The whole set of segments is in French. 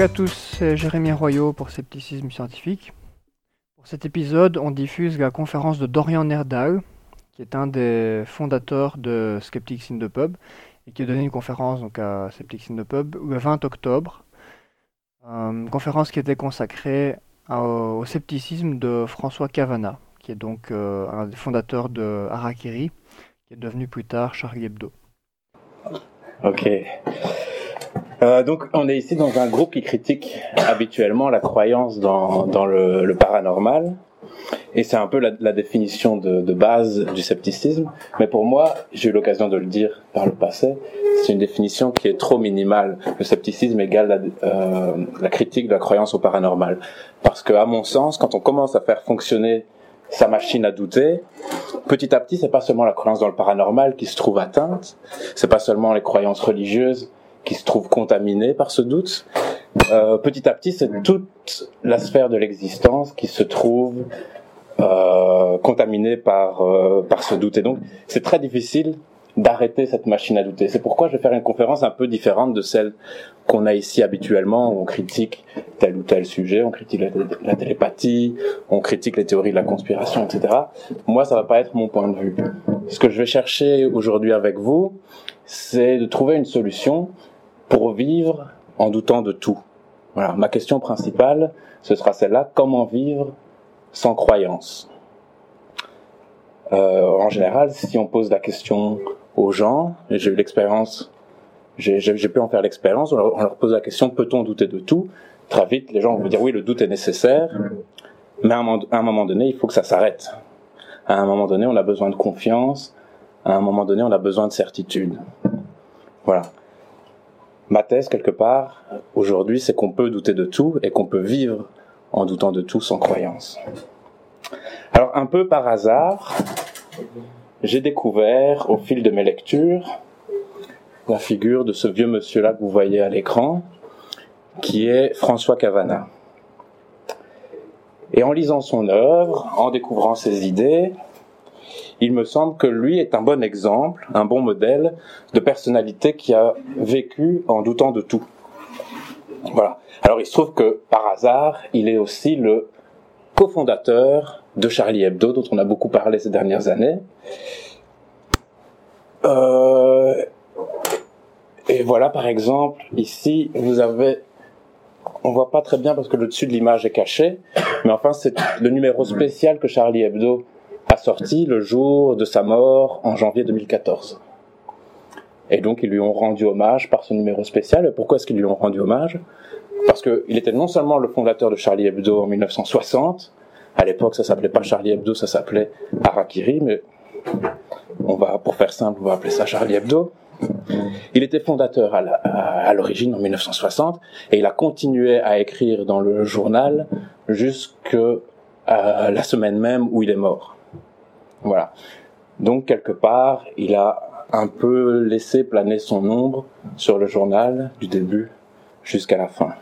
Salut à tous, c'est Jérémy Royot pour Scepticisme Scientifique. Pour cet épisode, on diffuse la conférence de Dorian Nerdal, qui est un des fondateurs de Skeptics in the Pub, et qui a donné une conférence donc, à Skeptics in the Pub le 20 octobre. Euh, une conférence qui était consacrée au scepticisme de François Cavana, qui est donc euh, un des fondateurs de Harakiri, qui est devenu plus tard Charlie Hebdo. Ok. Euh, donc, on est ici dans un groupe qui critique habituellement la croyance dans, dans le, le paranormal. Et c'est un peu la, la définition de, de, base du scepticisme. Mais pour moi, j'ai eu l'occasion de le dire par le passé, c'est une définition qui est trop minimale. Le scepticisme égale la, euh, la critique de la croyance au paranormal. Parce que, à mon sens, quand on commence à faire fonctionner sa machine à douter, petit à petit, c'est pas seulement la croyance dans le paranormal qui se trouve atteinte, c'est pas seulement les croyances religieuses qui se trouvent contaminées par ce doute. Euh, petit à petit, c'est toute la sphère de l'existence qui se trouve euh, contaminée par euh, par ce doute. Et donc, c'est très difficile d'arrêter cette machine à douter. C'est pourquoi je vais faire une conférence un peu différente de celle qu'on a ici habituellement, où on critique tel ou tel sujet, on critique la, télépathie, on critique les théories de la conspiration, etc. Moi, ça va pas être mon point de vue. Ce que je vais chercher aujourd'hui avec vous, c'est de trouver une solution pour vivre en doutant de tout. Voilà, ma question principale, ce sera celle-là, comment vivre sans croyance? Euh, En général, si on pose la question aux gens, et j'ai eu l'expérience, j'ai pu en faire l'expérience, on, leur pose la question, peut-on douter de tout? Très vite, les gens vont dire, oui, le doute est nécessaire, mais à un moment donné, il faut que ça s'arrête. À un moment donné, on a besoin de confiance, à un moment donné, on a besoin de certitude. Voilà. Ma thèse, quelque part, aujourd'hui, c'est qu'on peut douter de tout et qu'on peut vivre en doutant de tout sans croyance. Alors, un peu par hasard, j'ai découvert, au fil de mes lectures, la figure de ce vieux monsieur-là que vous voyez à l'écran, qui est François Cavana. Et en lisant son œuvre, en découvrant ses idées, il me semble que lui est un bon exemple, un bon modèle de personnalité qui a vécu en doutant de tout. Voilà. Alors il se trouve que par hasard, il est aussi le cofondateur de Charlie Hebdo, dont on a beaucoup parlé ces dernières années. Euh, et voilà, par exemple, ici, vous avez, on voit pas très bien parce que le dessus de l'image est caché, mais enfin, c'est le numéro spécial que Charlie Hebdo a sorti le jour de sa mort en janvier 2014. Et donc, ils lui ont rendu hommage par ce numéro spécial. Et pourquoi est-ce qu'ils lui ont rendu hommage? Parce qu'il était non seulement le fondateur de Charlie Hebdo en 1960, à l'époque, ça s'appelait pas Charlie Hebdo, ça s'appelait Harakiri, mais on va, pour faire simple, on va appeler ça Charlie Hebdo. Il était fondateur à l'origine en 1960 et il a continué à écrire dans le journal jusque la semaine même où il est mort. Voilà. Donc quelque part, il a un peu laissé planer son ombre sur le journal du début jusqu'à la fin.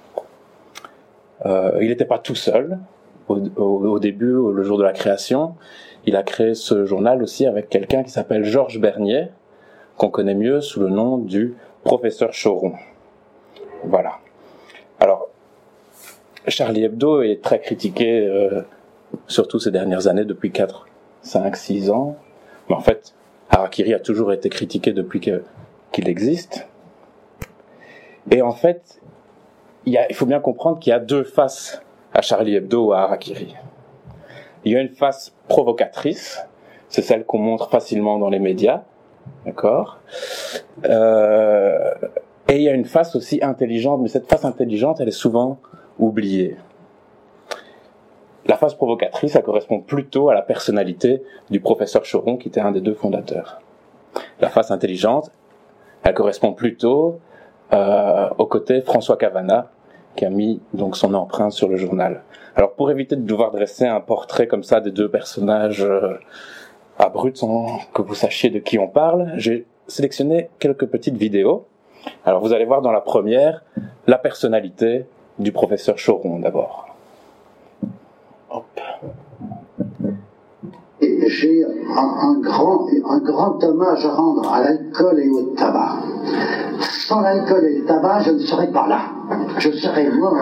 Euh, il n'était pas tout seul au, au, au, début, le jour de la création. Il a créé ce journal aussi avec quelqu'un qui s'appelle Georges Bernier, qu'on connaît mieux sous le nom du professeur Choron. Voilà. Alors, Charlie Hebdo est très critiqué, euh, surtout ces dernières années, depuis 4, 5, 6 ans. Mais en fait, Harakiri a toujours été critiqué depuis qu'il qu existe. Et en fait, il faut bien comprendre qu'il y a deux faces à Charlie Hebdo ou à Harakiri. Il y a une face provocatrice, c'est celle qu'on montre facilement dans les médias, d'accord? Euh, Et il y a une face aussi intelligente, mais cette face intelligente, elle est souvent oubliée. La phase provocatrice, ça correspond plutôt à la personnalité du professeur Choron, qui était un des deux fondateurs. La face intelligente, elle correspond plutôt euh, au côté François Cavana, qui a mis donc son empreinte sur le journal. Alors pour éviter de devoir dresser un portrait comme ça des deux personnages euh, abrupts sans que vous sachiez de qui on parle, j'ai sélectionné quelques petites vidéos. Alors vous allez voir dans la première la personnalité du professeur Choron d'abord. Hop. J'ai un, grand, un grand hommage à rendre à l'alcool et au tabac. Sans l'alcool et le tabac, je ne serais pas là. Je serais mort.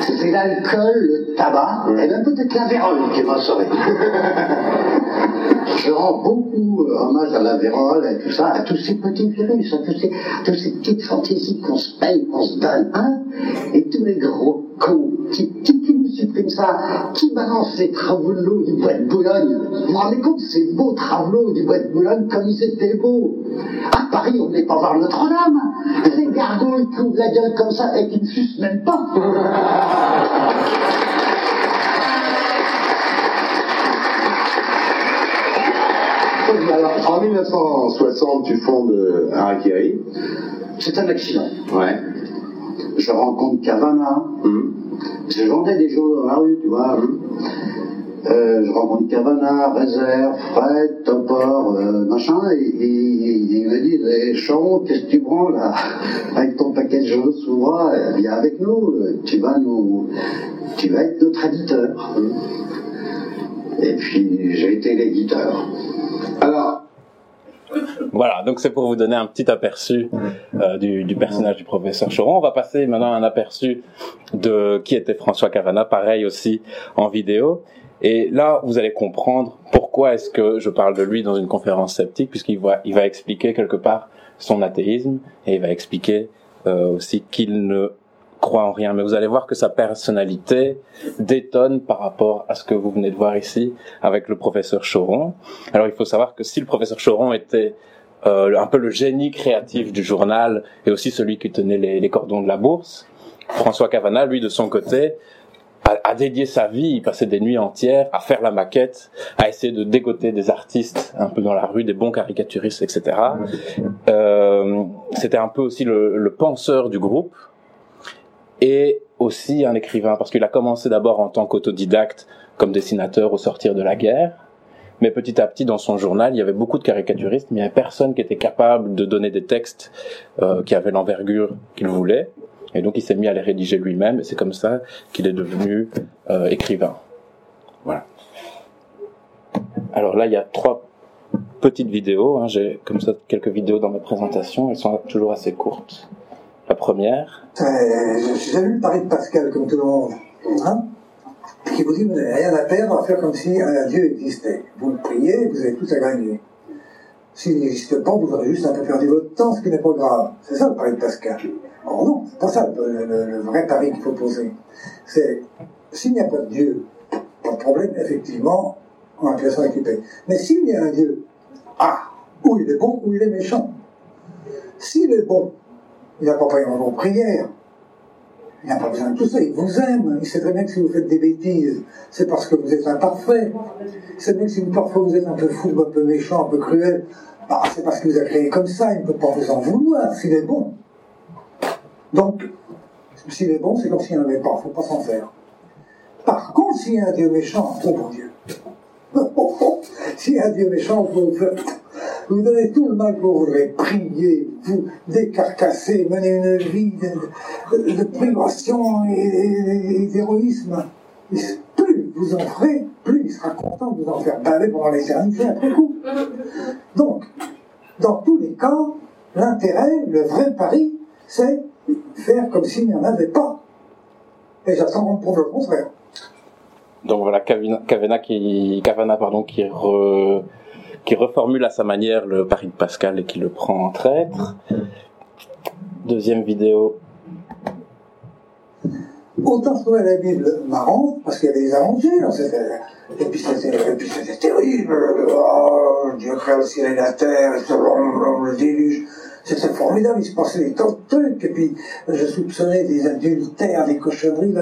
C'est l'alcool, le tabac, et même peut-être la vérole qui m'a sauvé. Je rends beaucoup euh, hommage à la vérole et tout ça, à tous ces petits virus, à, tous ces, toutes ces petites fantaisies qu'on se paye, qu'on se donne, hein, et tous les gros cons qui, suppriment ça, qui balancent les travelots du bois de Boulogne. Vous vous rendez compte, ces beaux travelots du bois de Boulogne, comme ils étaient beaux. À Paris, on n'est pas voir Notre-Dame. Les gargouilles qui ouvrent la gueule comme ça et qui ne sucent même pas. Alors, en 1960, tu fondes euh, Harakiri. C'est un accident. Ouais. Je rencontre Cavana. Hum. Je vendais des jours dans la rue, tu vois. Euh, je rencontre Cavana, Réserve, Fred, Topor, euh, machin, et, et- et il me dit, eh, Charon, qu'est-ce que tu prends là Avec ton paquet de jeux sous bras, euh, viens avec nous, tu vas nous, tu vas être notre éditeur. Et puis j'ai été l'éditeur. Alors, Voilà, donc c'est pour vous donner un petit aperçu euh, du, personnage du professeur Choron. On va passer maintenant à un aperçu de qui était François Cavana, pareil aussi en vidéo. Et là, vous allez comprendre pourquoi est-ce que je parle de lui dans une conférence sceptique, puisqu'il va, il va expliquer quelque part son athéisme et il va expliquer euh, aussi qu'il ne croit en rien. Mais vous allez voir que sa personnalité détonne par rapport à ce que vous venez de voir ici avec le professeur Choron. Alors il faut savoir que si le professeur Choron était euh, un peu le génie créatif du journal et aussi celui qui tenait les, les cordons de la bourse, François Cavana, lui de son côté, a, a dédié sa vie, il passait des nuits entières à faire la maquette, à essayer de dégoter des artistes un peu dans la rue, des bons caricaturistes, etc. Euh, C'était un peu aussi le, le penseur du groupe et aussi un écrivain, parce qu'il a commencé d'abord en tant qu'autodidacte, comme dessinateur au sortir de la guerre, mais petit à petit dans son journal, il y avait beaucoup de caricaturistes, mais il n'y avait personne qui était capable de donner des textes euh, qui avaient l'envergure qu'il voulait, et donc il s'est mis à les rédiger lui-même, et c'est comme ça qu'il est devenu euh, écrivain. Voilà. Alors là, il y a trois petites vidéos, hein. j'ai comme ça quelques vidéos dans ma présentation, elles sont toujours assez courtes. La première, Euh, J'ai lu le pari de Pascal, comme tout le monde, hein, qui vous dit vous n'avez rien à perdre à faire comme si un Dieu existait. Vous le priez, vous avez tout à gagner. S'il n'existe pas, vous aurez juste un peu perdu votre temps, ce qui n'est pas grave. C'est ça le pari de Pascal. Or non, c'est pas ça le, vrai pari qu'il faut poser. C'est, s'il n'y a pas de Dieu, pas de problème, effectivement, on a l'impression équipée. Mais s'il y a un Dieu, ah, ou il est bon, ou il est méchant. S'il est bon, il n'a pas pris en vos prières. Il n'a pas besoin de tout ça. Il vous aime. Il sait très bien que si vous faites des bêtises, c'est parce que vous êtes imparfait. Il sait bien que si parfois vous êtes un peu fou, un peu méchant, un peu cruel, bah, c'est parce qu'il vous a créé comme ça. Il ne peut pas vous en vouloir s'il est bon. Donc, s'il est bon, c'est comme s'il n'y en avait pas. Il ne faut pas s'en faire. Par contre, s'il y a un Dieu méchant, oh mon Dieu. s'il y a un Dieu méchant, vous pouvez vous faire vous donnez tout le mal que vous voudrez, prier, vous décarcasser, mener une vie de, privation et, d'héroïsme. Plus vous en ferez, plus il sera content de vous en faire baver pendant l'éternité après coup. Donc, dans tous les cas, l'intérêt, le vrai pari, c'est faire comme s'il n'y en avait pas. Et j'attends qu'on prouve le contraire. Donc voilà, Cavana qui, Cavana, pardon, qui, re- qui reformule à sa manière le pari de Pascal et qui le prend en traître. Deuxième vidéo. Autant je trouvais la Bible marrante, parce qu'il y avait des aventures, et puis c'était, terrible, oh, Dieu créa le ciel et la terre, le, déluge, c'était formidable, il se passait des tas de trucs, et puis je soupçonnais des adultères, des cochonneries,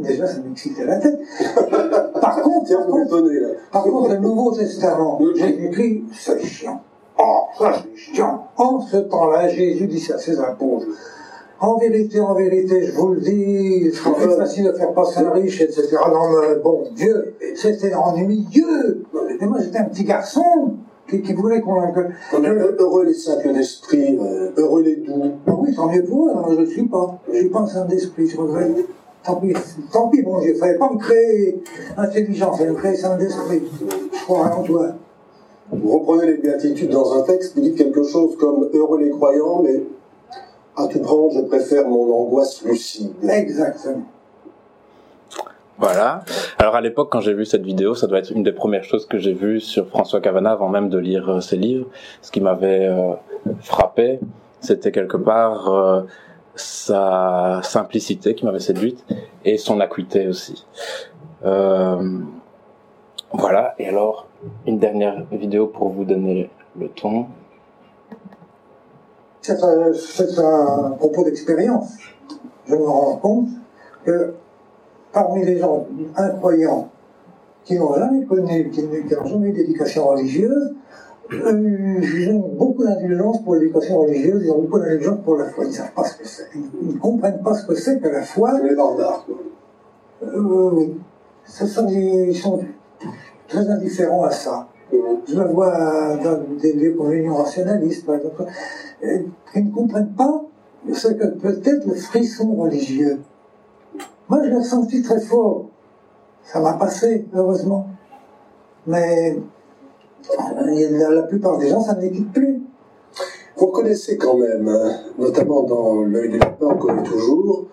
déjà ça m'excitait la tête. Par contre, par contre, m'étonnez là. par contre, le Nouveau Testament, écrit, c'est chiant. Oh, ça c'est chiant. En ce temps-là, Jésus dit ça à ses apôtres. En vérité, en vérité, je vous le dis, c'est plus facile de faire passer un riche, etc. Non, mais bon Dieu, c'était ennuyeux. Et moi, j'étais un petit garçon qui, qui voulait qu'on... est heureux les simples d'esprit, euh, heureux les doux. Ah oui, tant mieux pour eux, alors je ne suis pas. Je ne suis pas un saint d'esprit, je regrette. Tant pis, tant pis, mon Dieu, il ne fallait pas me créer intelligent, il fallait me créer saint d'esprit. Je crois en toi. Vous reprenez les béatitudes dans un texte, vous dites quelque chose comme heureux les croyants, mais à tout prendre, je préfère mon angoisse lucide. Exactement. Voilà. Alors à l'époque, quand j'ai vu cette vidéo, ça doit être une des premières choses que j'ai vues sur François Cavana avant même de lire euh, ses livres. Ce qui m'avait euh, frappé, c'était quelque part euh, sa simplicité qui m'avait séduite et son acuité aussi. Euh, voilà. Et alors, une dernière vidéo pour vous donner le ton. C'est un, c'est un propos d'expérience. Je me rends compte que parmi les gens incroyants qui n'ont jamais connu, qui n'ont jamais eu d'éducation religieuse, euh, ils ont beaucoup d'indulgence pour l'éducation religieuse, ils ont beaucoup d'indulgence pour la foi. Ils ne savent pas ce que c'est. Ils ne comprennent pas ce que c'est que la foi. Les barbares. Euh, oui. Des- ils sont très indifférents à ça. Je le vois dans des lieux comme l'Union rationaliste, par exemple, qui ne comprennent pas ce que peut être le frisson religieux. Moi, je l'ai ressenti très fort. Ça m'a passé, heureusement. Mais euh, la, la plupart des gens, ça ne les plus. Vous reconnaissez quand même, hein, notamment dans l'œil du lapin encore et toujours,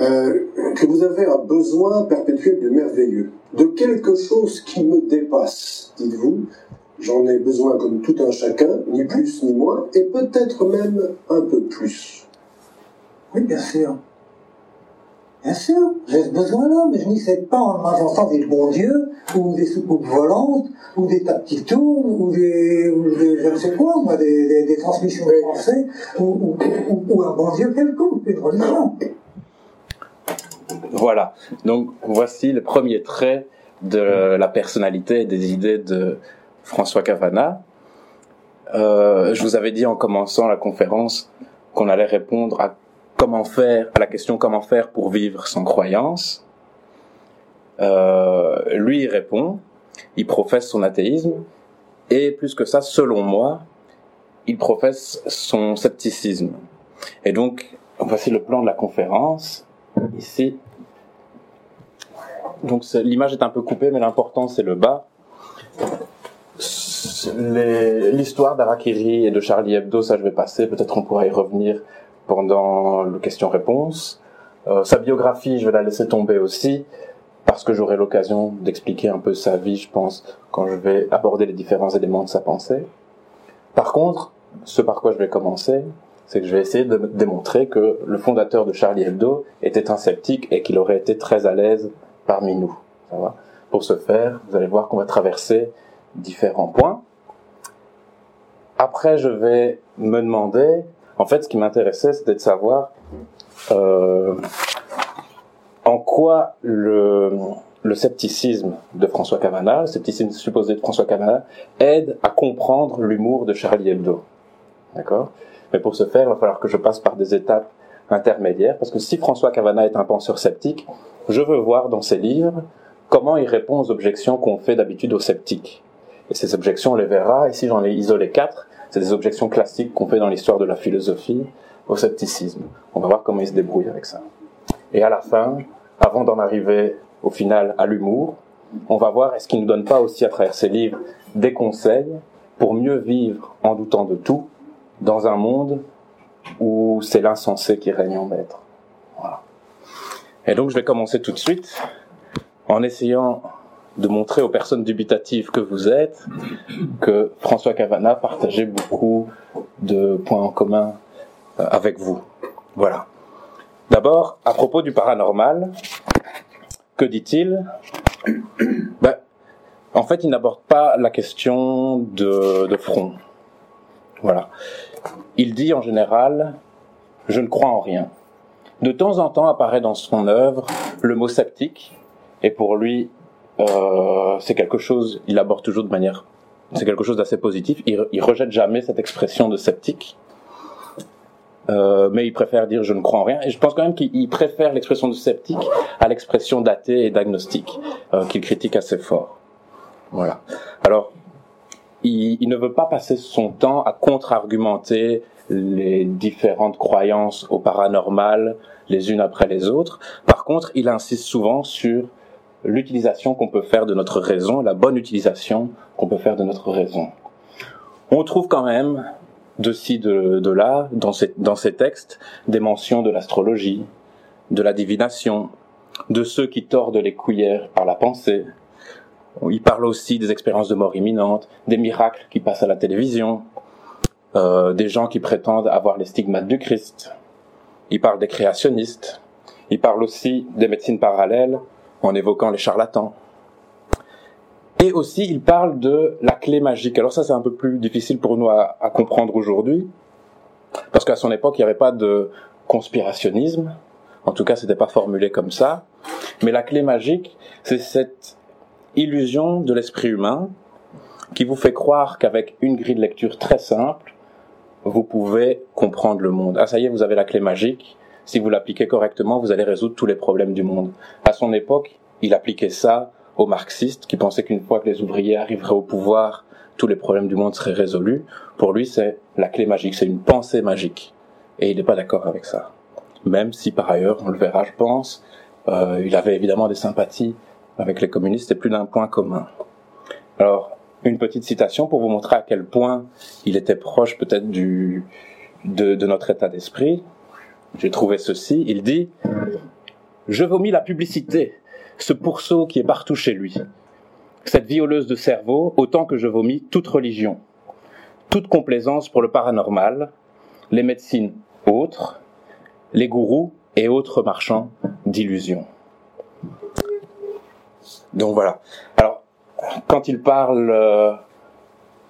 euh, que vous avez un besoin perpétuel de merveilleux, de quelque chose qui me dépasse, dites-vous. J'en ai besoin comme tout un chacun, ni plus ni moins, et peut-être même un peu plus. Oui, bien sûr. Bien sûr, j'ai ce besoin-là, mais je n'y sais pas en m'inventant des bons dieux, ou des soucoupes volantes, ou des tours, ou des, ou des- je ne sais quoi, moi, des, des- des transmissions de pensée, ou, ou, ou- ou un bon dieu quelconque, une religion. Voilà. Donc voici le premier trait de la personnalité et des idées de François Cavana. Euh, je vous avais dit en commençant la conférence qu'on allait répondre à comment faire à la question comment faire pour vivre sans croyance. Euh, lui il répond, il professe son athéisme et plus que ça, selon moi, il professe son scepticisme. Et donc voici le plan de la conférence ici. Donc l'image est un peu coupée, mais l'important c'est le bas. L'histoire d'Arakiri et de Charlie Hebdo, ça je vais passer, peut-être on pourra y revenir pendant le question-réponse. Euh, sa biographie, je vais la laisser tomber aussi, parce que j'aurai l'occasion d'expliquer un peu sa vie, je pense, quand je vais aborder les différents éléments de sa pensée. Par contre, ce par quoi je vais commencer, c'est que je vais essayer de démontrer que le fondateur de Charlie Hebdo était un sceptique et qu'il aurait été très à l'aise parmi nous. Ça va? Pour ce faire, vous allez voir qu'on va traverser différents points. Après, je vais me demander, en fait, ce qui m'intéressait, c'était de savoir euh, en quoi le, le scepticisme de François Cavana, le scepticisme supposé de François Cavana, aide à comprendre l'humour de Charlie Hebdo? D'accord? Mais pour ce faire, il va falloir que je passe par des étapes intermédiaires, parce que si François Cavana est un penseur sceptique, je veux voir dans ses livres comment il répond aux objections qu'on fait d'habitude aux sceptiques. Et ces objections, on les verra. Ici, j'en ai isolé quatre. C'est des objections classiques qu'on fait dans l'histoire de la philosophie au scepticisme. On va voir comment il se débrouille avec ça. Et à la fin, avant d'en arriver au final à l'humour, on va voir est-ce qu'il ne donne pas aussi à travers ses livres des conseils pour mieux vivre en doutant de tout dans un monde où c'est l'insensé qui règne en maître. Voilà. Et donc je vais commencer tout de suite en essayant de montrer aux personnes dubitatives que vous êtes que François Cavana partageait beaucoup de points en commun euh, avec vous. Voilà. D'abord, à propos du paranormal, que dit-il ben, En fait, il n'aborde pas la question de, front. Voilà. Il dit en général, je ne crois en rien. De temps en temps apparaît dans son œuvre le mot sceptique, et pour lui, euh, c'est quelque chose, il aborde toujours de manière, c'est quelque chose d'assez positif. Il, il rejette jamais cette expression de sceptique, euh, mais il préfère dire je ne crois en rien. Et je pense quand même qu'il il préfère l'expression de sceptique à l'expression d'athée et d'agnostique, euh, qu'il critique assez fort. Voilà. Alors, il, il ne veut pas passer son temps à contre-argumenter les différentes croyances au paranormal les unes après les autres. Par contre, il insiste souvent sur l'utilisation qu'on peut faire de notre raison, la bonne utilisation qu'on peut faire de notre raison. On trouve quand même de ci, de, de là, dans ces, dans ces textes, des mentions de l'astrologie, de la divination, de ceux qui tordent les cuillères par la pensée. Il parle aussi des expériences de mort imminente, des miracles qui passent à la télévision, euh, des gens qui prétendent avoir les stigmates du Christ. Il parle des créationnistes. Il parle aussi des médecines parallèles en évoquant les charlatans. Et aussi, il parle de la clé magique. Alors ça, c'est un peu plus difficile pour nous à, comprendre aujourd'hui, parce qu'à son époque, il n'y avait pas de conspirationnisme. En tout cas, c'était pas formulé comme ça. Mais la clé magique, c'est cette illusion de l'esprit humain qui vous fait croire qu'avec une grille de lecture très simple, vous pouvez comprendre le monde. Ah, ça y est, vous avez la clé magique. Si vous l'appliquez correctement, vous allez résoudre tous les problèmes du monde. À son époque, il appliquait ça aux marxistes qui pensaient qu'une fois que les ouvriers arriveraient au pouvoir, tous les problèmes du monde seraient résolus. Pour lui, c'est la clé magique, c'est une pensée magique. Et il n'est pas d'accord avec ça. Même si par ailleurs, on le verra, je pense, euh, il avait évidemment des sympathies avec les communistes et plus d'un point commun. Alors, une petite citation pour vous montrer à quel point il était proche peut-être du de, de notre état d'esprit. J'ai trouvé ceci. Il dit Je vomis la publicité, ce pourceau qui est partout chez lui, cette violeuse de cerveau, autant que je vomis toute religion, toute complaisance pour le paranormal, les médecines autres, les gourous et autres marchands d'illusions. Donc voilà. Alors, quand il parle euh,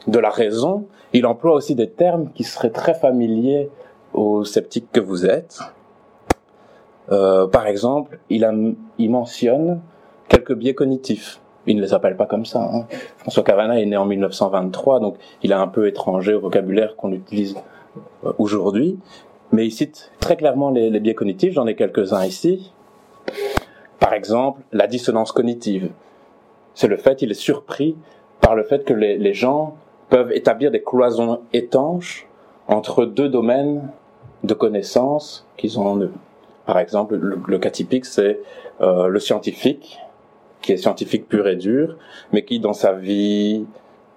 de la raison, il emploie aussi des termes qui seraient très familiers aux sceptiques que vous êtes. Euh, par exemple, il, a, il mentionne quelques biais cognitifs. Il ne les appelle pas comme ça. Hein. François Cavana est né en 1923, donc il est un peu étranger au vocabulaire qu'on utilise euh, aujourd'hui. Mais il cite très clairement les, biais cognitifs, j'en ai quelques-uns ici. Par exemple, la dissonance cognitive. C'est le fait, il est surpris par le fait que les, les gens peuvent établir des cloisons étanches entre deux domaines de connaissances qu'ils ont en eux. Par exemple, le, cas typique, c'est euh, le scientifique, qui est scientifique pur et dur, mais qui, dans sa vie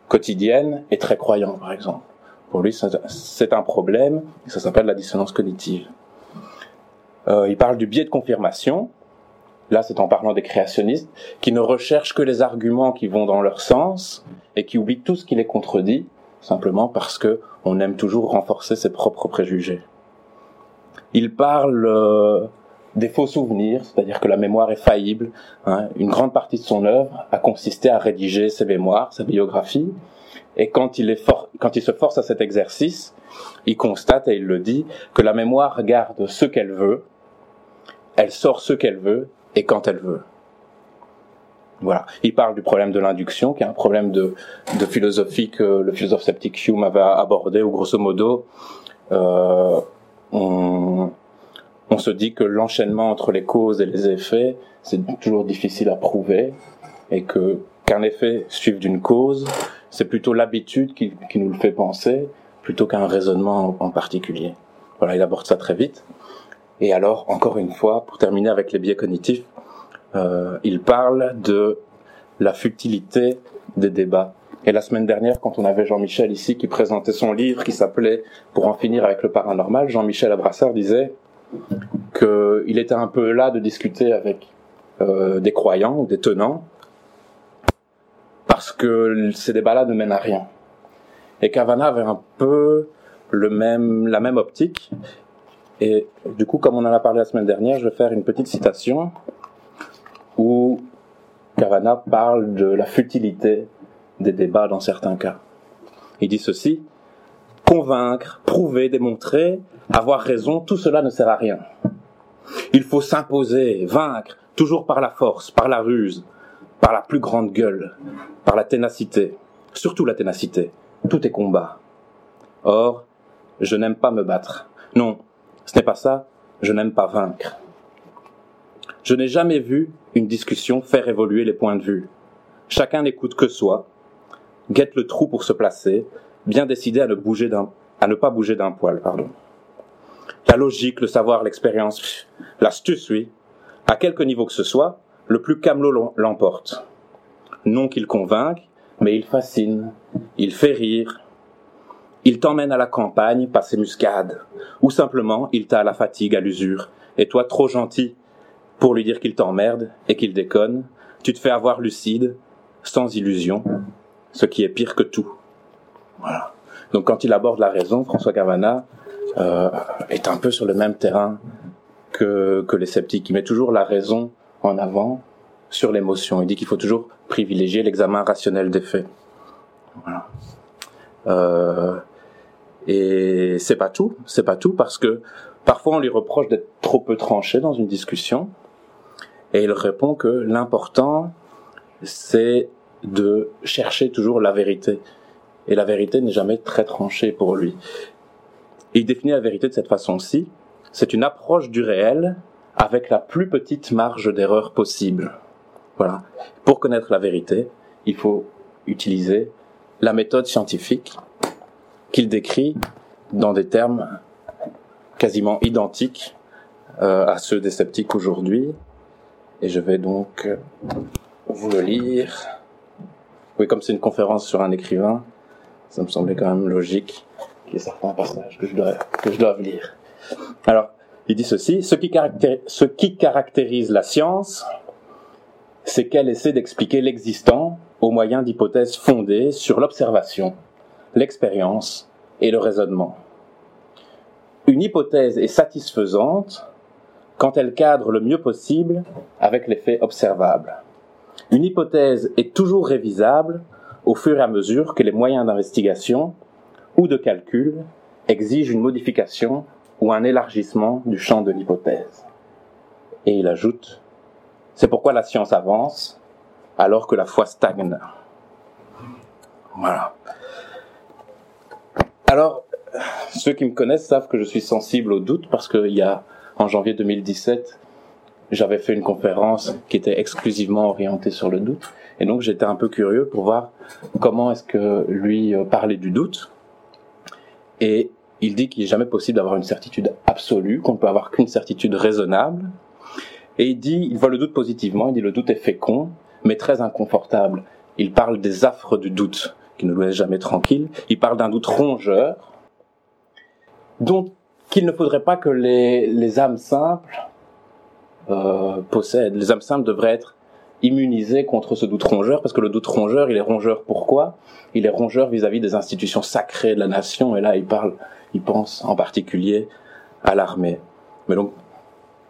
quotidienne, est très croyant, par exemple. Pour lui, c'est un problème, et ça s'appelle la dissonance cognitive. Euh, il parle du biais de confirmation, là c'est en parlant des créationnistes, qui ne recherchent que les arguments qui vont dans leur sens, et qui oublient tout ce qui les contredit, simplement parce que on aime toujours renforcer ses propres préjugés. Il parle euh, des faux souvenirs, c'est-à-dire que la mémoire est faillible. Hein. Une grande partie de son œuvre a consisté à rédiger ses mémoires, sa biographie, et quand il, est for quand il se force à cet exercice, il constate, et il le dit, que la mémoire garde ce qu'elle veut, elle sort ce qu'elle veut, et quand elle veut. Voilà. Il parle du problème de l'induction, qui est un problème de, de philosophie que le philosophe sceptique Hume avait abordé, où grosso modo, euh, on, se dit que l'enchaînement entre les causes et les effets, c'est toujours difficile à prouver, et que qu'un effet suive d'une cause, c'est plutôt l'habitude qui, qui, nous le fait penser, plutôt qu'un raisonnement en, en particulier. Voilà, il aborde ça très vite. Et alors, encore une fois, pour terminer avec les biais cognitifs, euh, il parle de la futilité des débats. Et la semaine dernière, quand on avait Jean-Michel ici qui présentait son livre qui s'appelait Pour en finir avec le paranormal, Jean-Michel Abrassard disait qu'il était un peu là de discuter avec euh, des croyants ou des tenants parce que ces débats-là ne mènent à rien. Et Cavana avait un peu le même, la même optique. Et du coup, comme on en a parlé la semaine dernière, je vais faire une petite citation où Cavana parle de la futilité des débats dans certains cas. Il dit ceci, convaincre, prouver, démontrer, avoir raison, tout cela ne sert à rien. Il faut s'imposer, vaincre, toujours par la force, par la ruse, par la plus grande gueule, par la ténacité, surtout la ténacité. Tout est combat. Or, je n'aime pas me battre. Non, ce n'est pas ça, je n'aime pas vaincre. Je n'ai jamais vu une discussion faire évoluer les points de vue. Chacun n'écoute que soi, guette le trou pour se placer, bien décidé à ne bouger d'un, à ne pas bouger d'un poil, pardon. La logique, le savoir, l'expérience, l'astuce, oui. À quelque niveau que ce soit, le plus camelot l'emporte. Non qu'il convainque, mais il fascine, il fait rire. Il t'emmène à la campagne passer muscade, ou simplement il t'a à la fatigue, à l'usure, et toi trop gentil pour lui dire qu'il t'emmerde et qu'il déconne, tu te fais avoir lucide, sans illusion, ce qui est pire que tout. Voilà. Donc quand il aborde la raison, François Cavana euh, est un peu sur le même terrain que, que les sceptiques. Il met toujours la raison en avant sur l'émotion. Il dit qu'il faut toujours privilégier l'examen rationnel des faits. Voilà. Euh, et c'est pas tout, c'est pas tout parce que parfois on lui reproche d'être trop peu tranché dans une discussion et il répond que l'important c'est de chercher toujours la vérité. Et la vérité n'est jamais très tranchée pour lui. Il définit la vérité de cette façon-ci. C'est une approche du réel avec la plus petite marge d'erreur possible. Voilà. Pour connaître la vérité, il faut utiliser la méthode scientifique qu'il décrit dans des termes quasiment identiques euh, à ceux des sceptiques aujourd'hui. Et je vais donc vous le lire. Oui, comme c'est une conférence sur un écrivain, ça me semblait quand même logique qu'il y ait certains passages que je dois, que je dois lire. Alors, il dit ceci, ce qui, caractérise, ce qui caractérise la science, c'est qu'elle essaie d'expliquer l'existant au moyen d'hypothèses fondées sur l'observation, l'expérience et le raisonnement. Une hypothèse est satisfaisante quand elle cadre le mieux possible avec les faits observables. Une hypothèse est toujours révisable au fur et à mesure que les moyens d'investigation ou de calcul exigent une modification ou un élargissement du champ de l'hypothèse. Et il ajoute, c'est pourquoi la science avance alors que la foi stagne. Voilà. Alors, ceux qui me connaissent savent que je suis sensible au doute parce qu'il y a, en janvier 2017, j'avais fait une conférence qui était exclusivement orientée sur le doute. Et donc j'étais un peu curieux pour voir comment est-ce que lui euh, parlait du doute. Et il dit qu'il n'est jamais possible d'avoir une certitude absolue, qu'on ne peut avoir qu'une certitude raisonnable. Et il dit, il voit le doute positivement, il dit le doute est fécond, mais très inconfortable. Il parle des affres du doute, qui ne nous laissent jamais tranquilles. Il parle d'un doute rongeur, dont qu'il ne faudrait pas que les, les âmes simples euh. Les âmes simples devraient être immunisées contre ce doute rongeur, parce que le doute rongeur, il est rongeur pourquoi? Il est rongeur vis-à-vis des institutions sacrées de la nation, et là il parle, il pense en particulier à l'armée. Mais donc,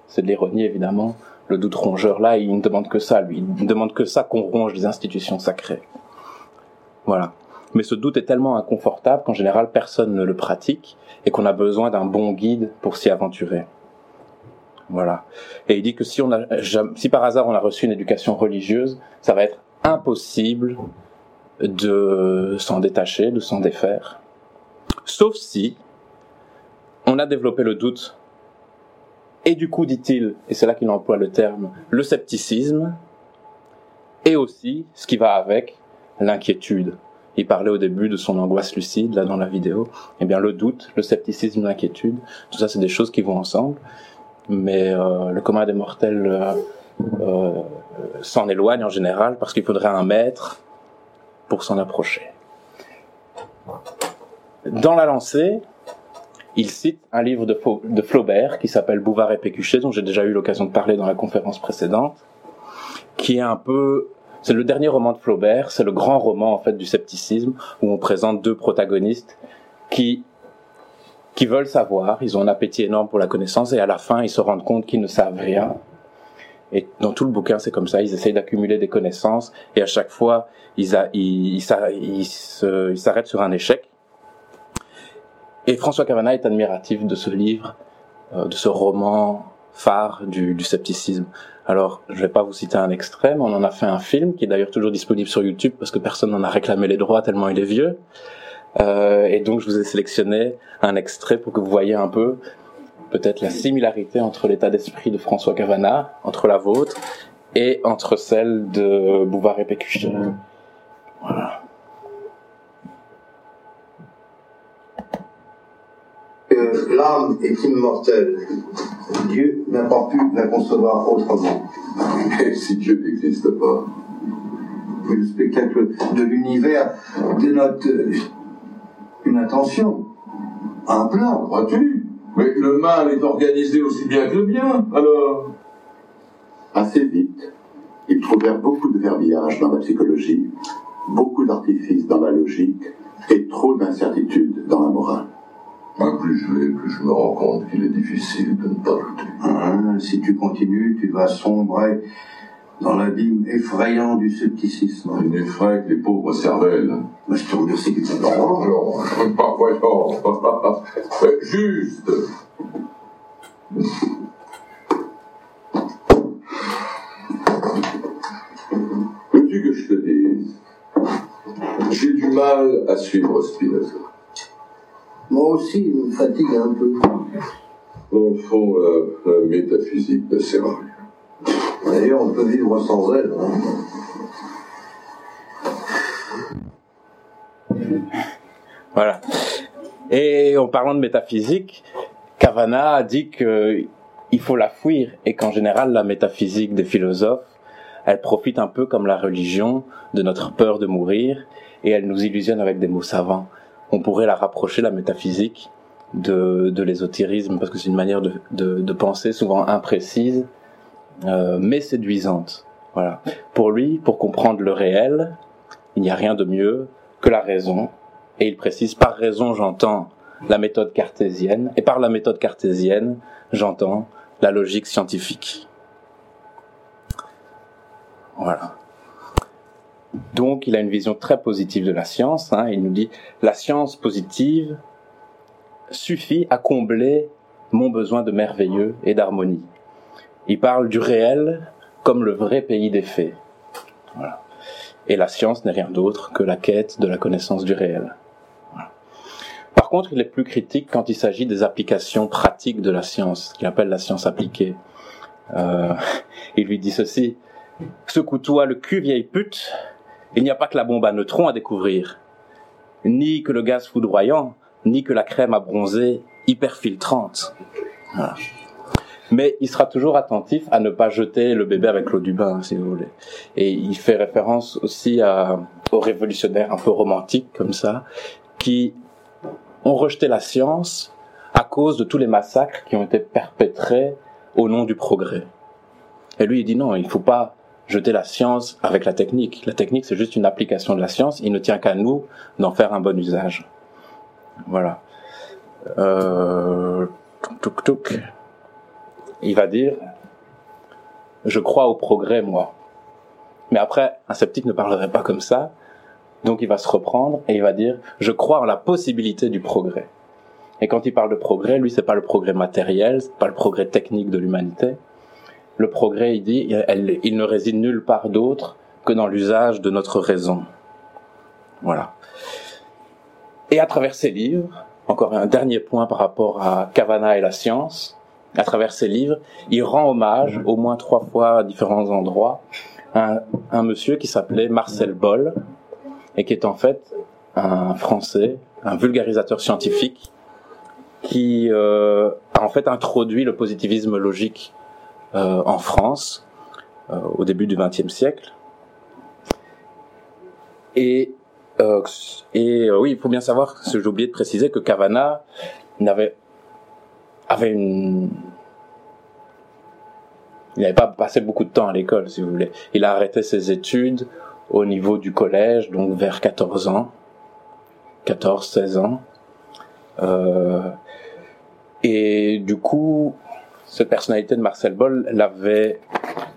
c'est de l'ironie évidemment, le doute rongeur là, il ne demande que ça, lui, il ne demande que ça qu'on ronge les institutions sacrées. Voilà. Mais ce doute est tellement inconfortable qu'en général personne ne le pratique et qu'on a besoin d'un bon guide pour s'y aventurer. Voilà. Et il dit que si on a, si par hasard on a reçu une éducation religieuse, ça va être impossible de s'en détacher, de s'en défaire. Sauf si on a développé le doute. Et du coup, dit-il, et c'est là qu'il emploie le terme, le scepticisme, et aussi ce qui va avec, l'inquiétude. Il parlait au début de son angoisse lucide, là dans la vidéo. Eh bien, le doute, le scepticisme, l'inquiétude, tout ça, c'est des choses qui vont ensemble. Mais euh, le commun des mortels euh, euh, s'en éloigne en général parce qu'il faudrait un maître pour s'en approcher. Dans la lancée, il cite un livre de, de Flaubert qui s'appelle Bouvard et Pécuchet, dont j'ai déjà eu l'occasion de parler dans la conférence précédente, qui est un peu c'est le dernier roman de Flaubert, c'est le grand roman en fait du scepticisme où on présente deux protagonistes qui qui veulent savoir, ils ont un appétit énorme pour la connaissance et à la fin ils se rendent compte qu'ils ne savent rien. Et dans tout le bouquin c'est comme ça, ils essayent d'accumuler des connaissances et à chaque fois ils, ils, s'arrêtent sur un échec. Et François Cavana est admiratif de ce livre, euh, de ce roman phare du, du scepticisme. Alors, je vais pas vous citer un mais on en a fait un film qui est d'ailleurs toujours disponible sur YouTube parce que personne n'en a réclamé les droits tellement il est vieux. Euh, et donc, je vous ai sélectionné un extrait pour que vous voyez un peu peut-être la similarité entre l'état d'esprit de François Cavana, entre la vôtre, et entre celle de Bouvard et Pécuchet. Voilà. l'âme est immortelle. Dieu n'a pas pu la concevoir autrement. Et si Dieu n'existe pas Le spectacle de l'univers dénote une intention, un plan. Crois-tu Mais le mal est organisé aussi bien que le bien, alors? Assez vite, ils trouvèrent beaucoup de verbiage dans la psychologie, beaucoup d'artifices dans la logique et trop d'incertitudes dans la morale. Moi, plus je vais, plus je me rends compte qu'il est difficile de ne pas douter. Hein, si tu continues, tu vas sombrer dans l'abîme effrayant du scepticisme. Il n'effraie que les pauvres cervelles. Mais je te remercie tu Non, non, pas voyant. Mais Juste. Veux-tu que je te dise J'ai du mal à suivre Spinoza. Moi aussi, il me fatigue un peu. Au fond, la, la métaphysique ne sert à rien. D'ailleurs, on peut vivre sans elle. hein. Voilà. Et en parlant de métaphysique, Cavana a dit que il faut la fuir et qu'en général la métaphysique des philosophes, elle profite un peu comme la religion de notre peur de mourir et elle nous illusionne avec des mots savants. On pourrait la rapprocher la métaphysique de, de l'ésotérisme parce que c'est une manière de, de penser souvent imprécise euh, mais séduisante. Voilà. Pour lui, pour comprendre le réel, il n'y a rien de mieux que la raison et il précise par raison j'entends la méthode cartésienne et par la méthode cartésienne j'entends la logique scientifique. Voilà. Donc il a une vision très positive de la science. hein. Il nous dit la science positive suffit à combler mon besoin de merveilleux et d'harmonie. Il parle du réel comme le vrai pays des faits. Voilà. Et la science n'est rien d'autre que la quête de la connaissance du réel. Voilà. Par contre, il est plus critique quand il s'agit des applications pratiques de la science, qu'il appelle la science appliquée. Euh, il lui dit ceci Secoue-toi le cul, vieille pute, il n'y a pas que la bombe à neutrons à découvrir, ni que le gaz foudroyant, ni que la crème à bronzer hyperfiltrante. Voilà. Mais il sera toujours attentif à ne pas jeter le bébé avec l'eau du bain, si vous voulez. Et il fait référence aussi aux révolutionnaires un peu romantiques comme ça, qui ont rejeté la science à cause de tous les massacres qui ont été perpétrés au nom du progrès. Et lui, il dit non, il faut pas jeter la science avec la technique. La technique, c'est juste une application de la science. Il ne tient qu'à nous d'en faire un bon usage. Voilà. Euh... Touk, touk, touk. Il va dire, je crois au progrès, moi. Mais après, un sceptique ne parlerait pas comme ça. Donc il va se reprendre et il va dire, je crois en la possibilité du progrès. Et quand il parle de progrès, lui, c'est pas le progrès matériel, c'est pas le progrès technique de l'humanité. Le progrès, il dit, il ne réside nulle part d'autre que dans l'usage de notre raison. Voilà. Et à travers ses livres, encore un dernier point par rapport à Cavana et la science, à travers ses livres, il rend hommage, au moins trois fois à différents endroits, à un, un monsieur qui s'appelait Marcel Boll, et qui est en fait un Français, un vulgarisateur scientifique, qui euh, a en fait introduit le positivisme logique euh, en France euh, au début du XXe siècle. Et, euh, et euh, oui, il faut bien savoir, j'ai oublié de préciser, que Cavana n'avait il n'avait pas passé beaucoup de temps à l'école, si vous voulez. Il a arrêté ses études au niveau du collège, donc vers 14 ans, 14, 16 ans. Euh, et du coup, cette personnalité de Marcel Boll l'avait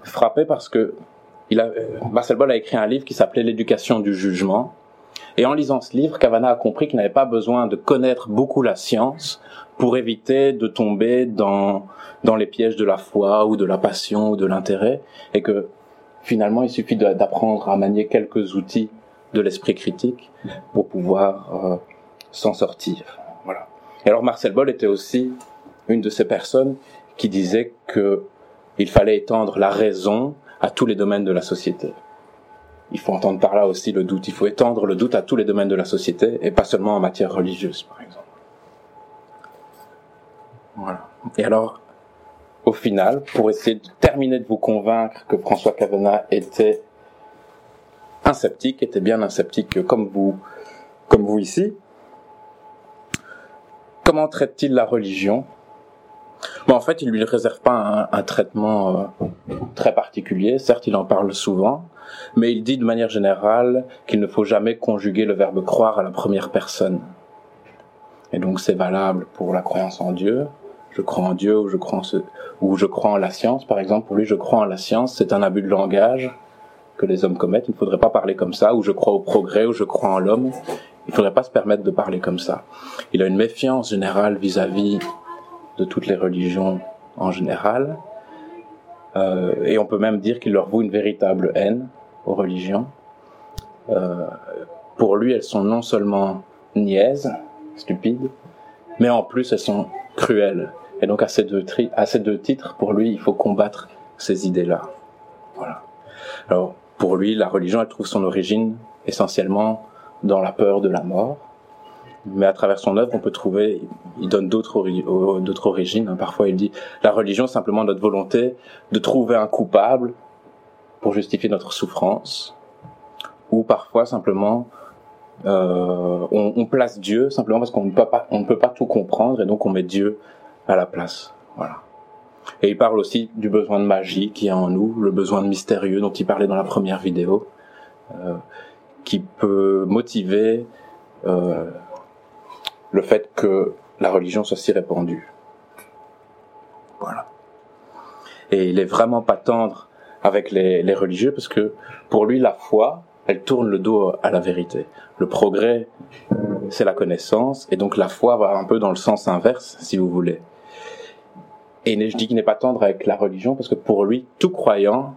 frappé parce que Marcel Boll a écrit un livre qui s'appelait L'éducation du jugement. Et en lisant ce livre, Cavana a compris qu'il n'avait pas besoin de connaître beaucoup la science pour éviter de tomber dans, dans les pièges de la foi ou de la passion ou de l'intérêt, et que finalement il suffit d'apprendre à manier quelques outils de l'esprit critique pour pouvoir euh, s'en sortir. Voilà. Et alors Marcel Boll était aussi une de ces personnes qui disait que il fallait étendre la raison à tous les domaines de la société. Il faut entendre par là aussi le doute. Il faut étendre le doute à tous les domaines de la société et pas seulement en matière religieuse, par exemple. Voilà. Et alors, au final, pour essayer de terminer de vous convaincre que François Cavana était un sceptique, était bien un sceptique comme vous, comme vous ici, comment traite-t-il la religion? Bon, en fait, il lui réserve pas un, un traitement euh, très particulier. Certes, il en parle souvent, mais il dit de manière générale qu'il ne faut jamais conjuguer le verbe croire à la première personne. Et donc, c'est valable pour la croyance en Dieu. Je crois en Dieu ou je crois en, ce, ou je crois en la science, par exemple. Pour lui, je crois en la science. C'est un abus de langage que les hommes commettent. Il ne faudrait pas parler comme ça. Ou je crois au progrès, ou je crois en l'homme. Il ne faudrait pas se permettre de parler comme ça. Il a une méfiance générale vis-à-vis de toutes les religions en général. Euh, et on peut même dire qu'il leur voue une véritable haine aux religions. Euh, pour lui, elles sont non seulement niaises, stupides, mais en plus elles sont cruelles. Et donc à ces deux, à ces deux titres, pour lui, il faut combattre ces idées-là. Voilà. Alors pour lui, la religion, elle trouve son origine essentiellement dans la peur de la mort. Mais à travers son œuvre, on peut trouver, il donne d'autres d'autres origines. Hein. Parfois, il dit la religion, simplement notre volonté de trouver un coupable pour justifier notre souffrance, ou parfois simplement euh, on, on, place Dieu simplement parce qu'on ne peut pas, on ne peut pas tout comprendre et donc on met Dieu à la place. Voilà. Et il parle aussi du besoin de magie qui est en nous, le besoin de mystérieux dont il parlait dans la première vidéo, euh, qui peut motiver euh, le fait que la religion soit si répandue. Voilà. Et il est vraiment pas tendre avec les, les religieux parce que pour lui la foi, elle tourne le dos à la vérité. Le progrès, c'est la connaissance, et donc la foi va un peu dans le sens inverse, si vous voulez. Et je dis qu'il n'est pas tendre avec la religion parce que pour lui, tout croyant,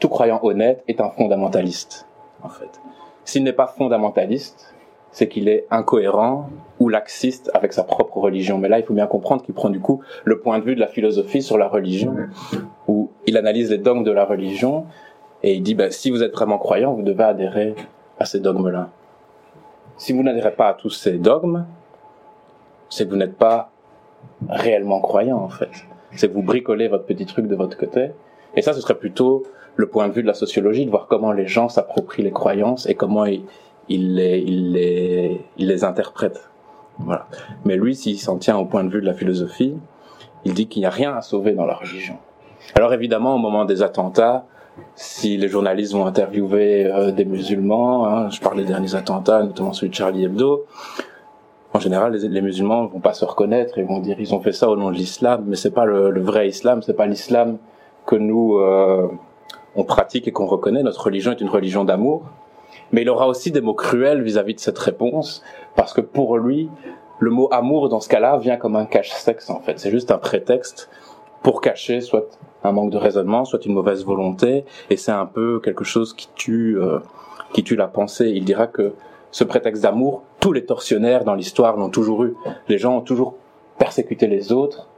tout croyant honnête est un fondamentaliste, en fait. S'il n'est pas fondamentaliste, c'est qu'il est incohérent ou laxiste avec sa propre religion. Mais là, il faut bien comprendre qu'il prend du coup le point de vue de la philosophie sur la religion, où il analyse les dogmes de la religion, et il dit, ben, si vous êtes vraiment croyant, vous devez adhérer à ces dogmes-là. Si vous n'adhérez pas à tous ces dogmes, c'est que vous n'êtes pas réellement croyant, en fait. C'est que vous bricolez votre petit truc de votre côté. Et ça, ce serait plutôt le point de vue de la sociologie, de voir comment les gens s'approprient les croyances et comment ils, il les, il les, il les interprète. Voilà. Mais lui, s'il s'en tient au point de vue de la philosophie, il dit qu'il n'y a rien à sauver dans la religion. Alors évidemment, au moment des attentats, si les journalistes vont interviewer euh, des musulmans, hein, je parle des derniers attentats, notamment celui de Charlie Hebdo, en général, les, les, musulmans vont pas se reconnaître et vont dire ils ont fait ça au nom de l'islam, mais c'est pas le, vrai islam, c'est pas l'islam que nous euh, on pratique et qu'on reconnaît. Notre religion est une religion d'amour, mais il aura aussi des mots cruels vis-à-vis de cette réponse, parce que pour lui, le mot amour dans ce cas-là vient comme un cache-sexe en fait. C'est juste un prétexte pour cacher soit un manque de raisonnement, soit une mauvaise volonté, et c'est un peu quelque chose qui tue, euh, qui tue la pensée. Il dira que ce prétexte d'amour, tous les tortionnaires dans l'histoire l'ont toujours eu. Les gens ont toujours persécuté les autres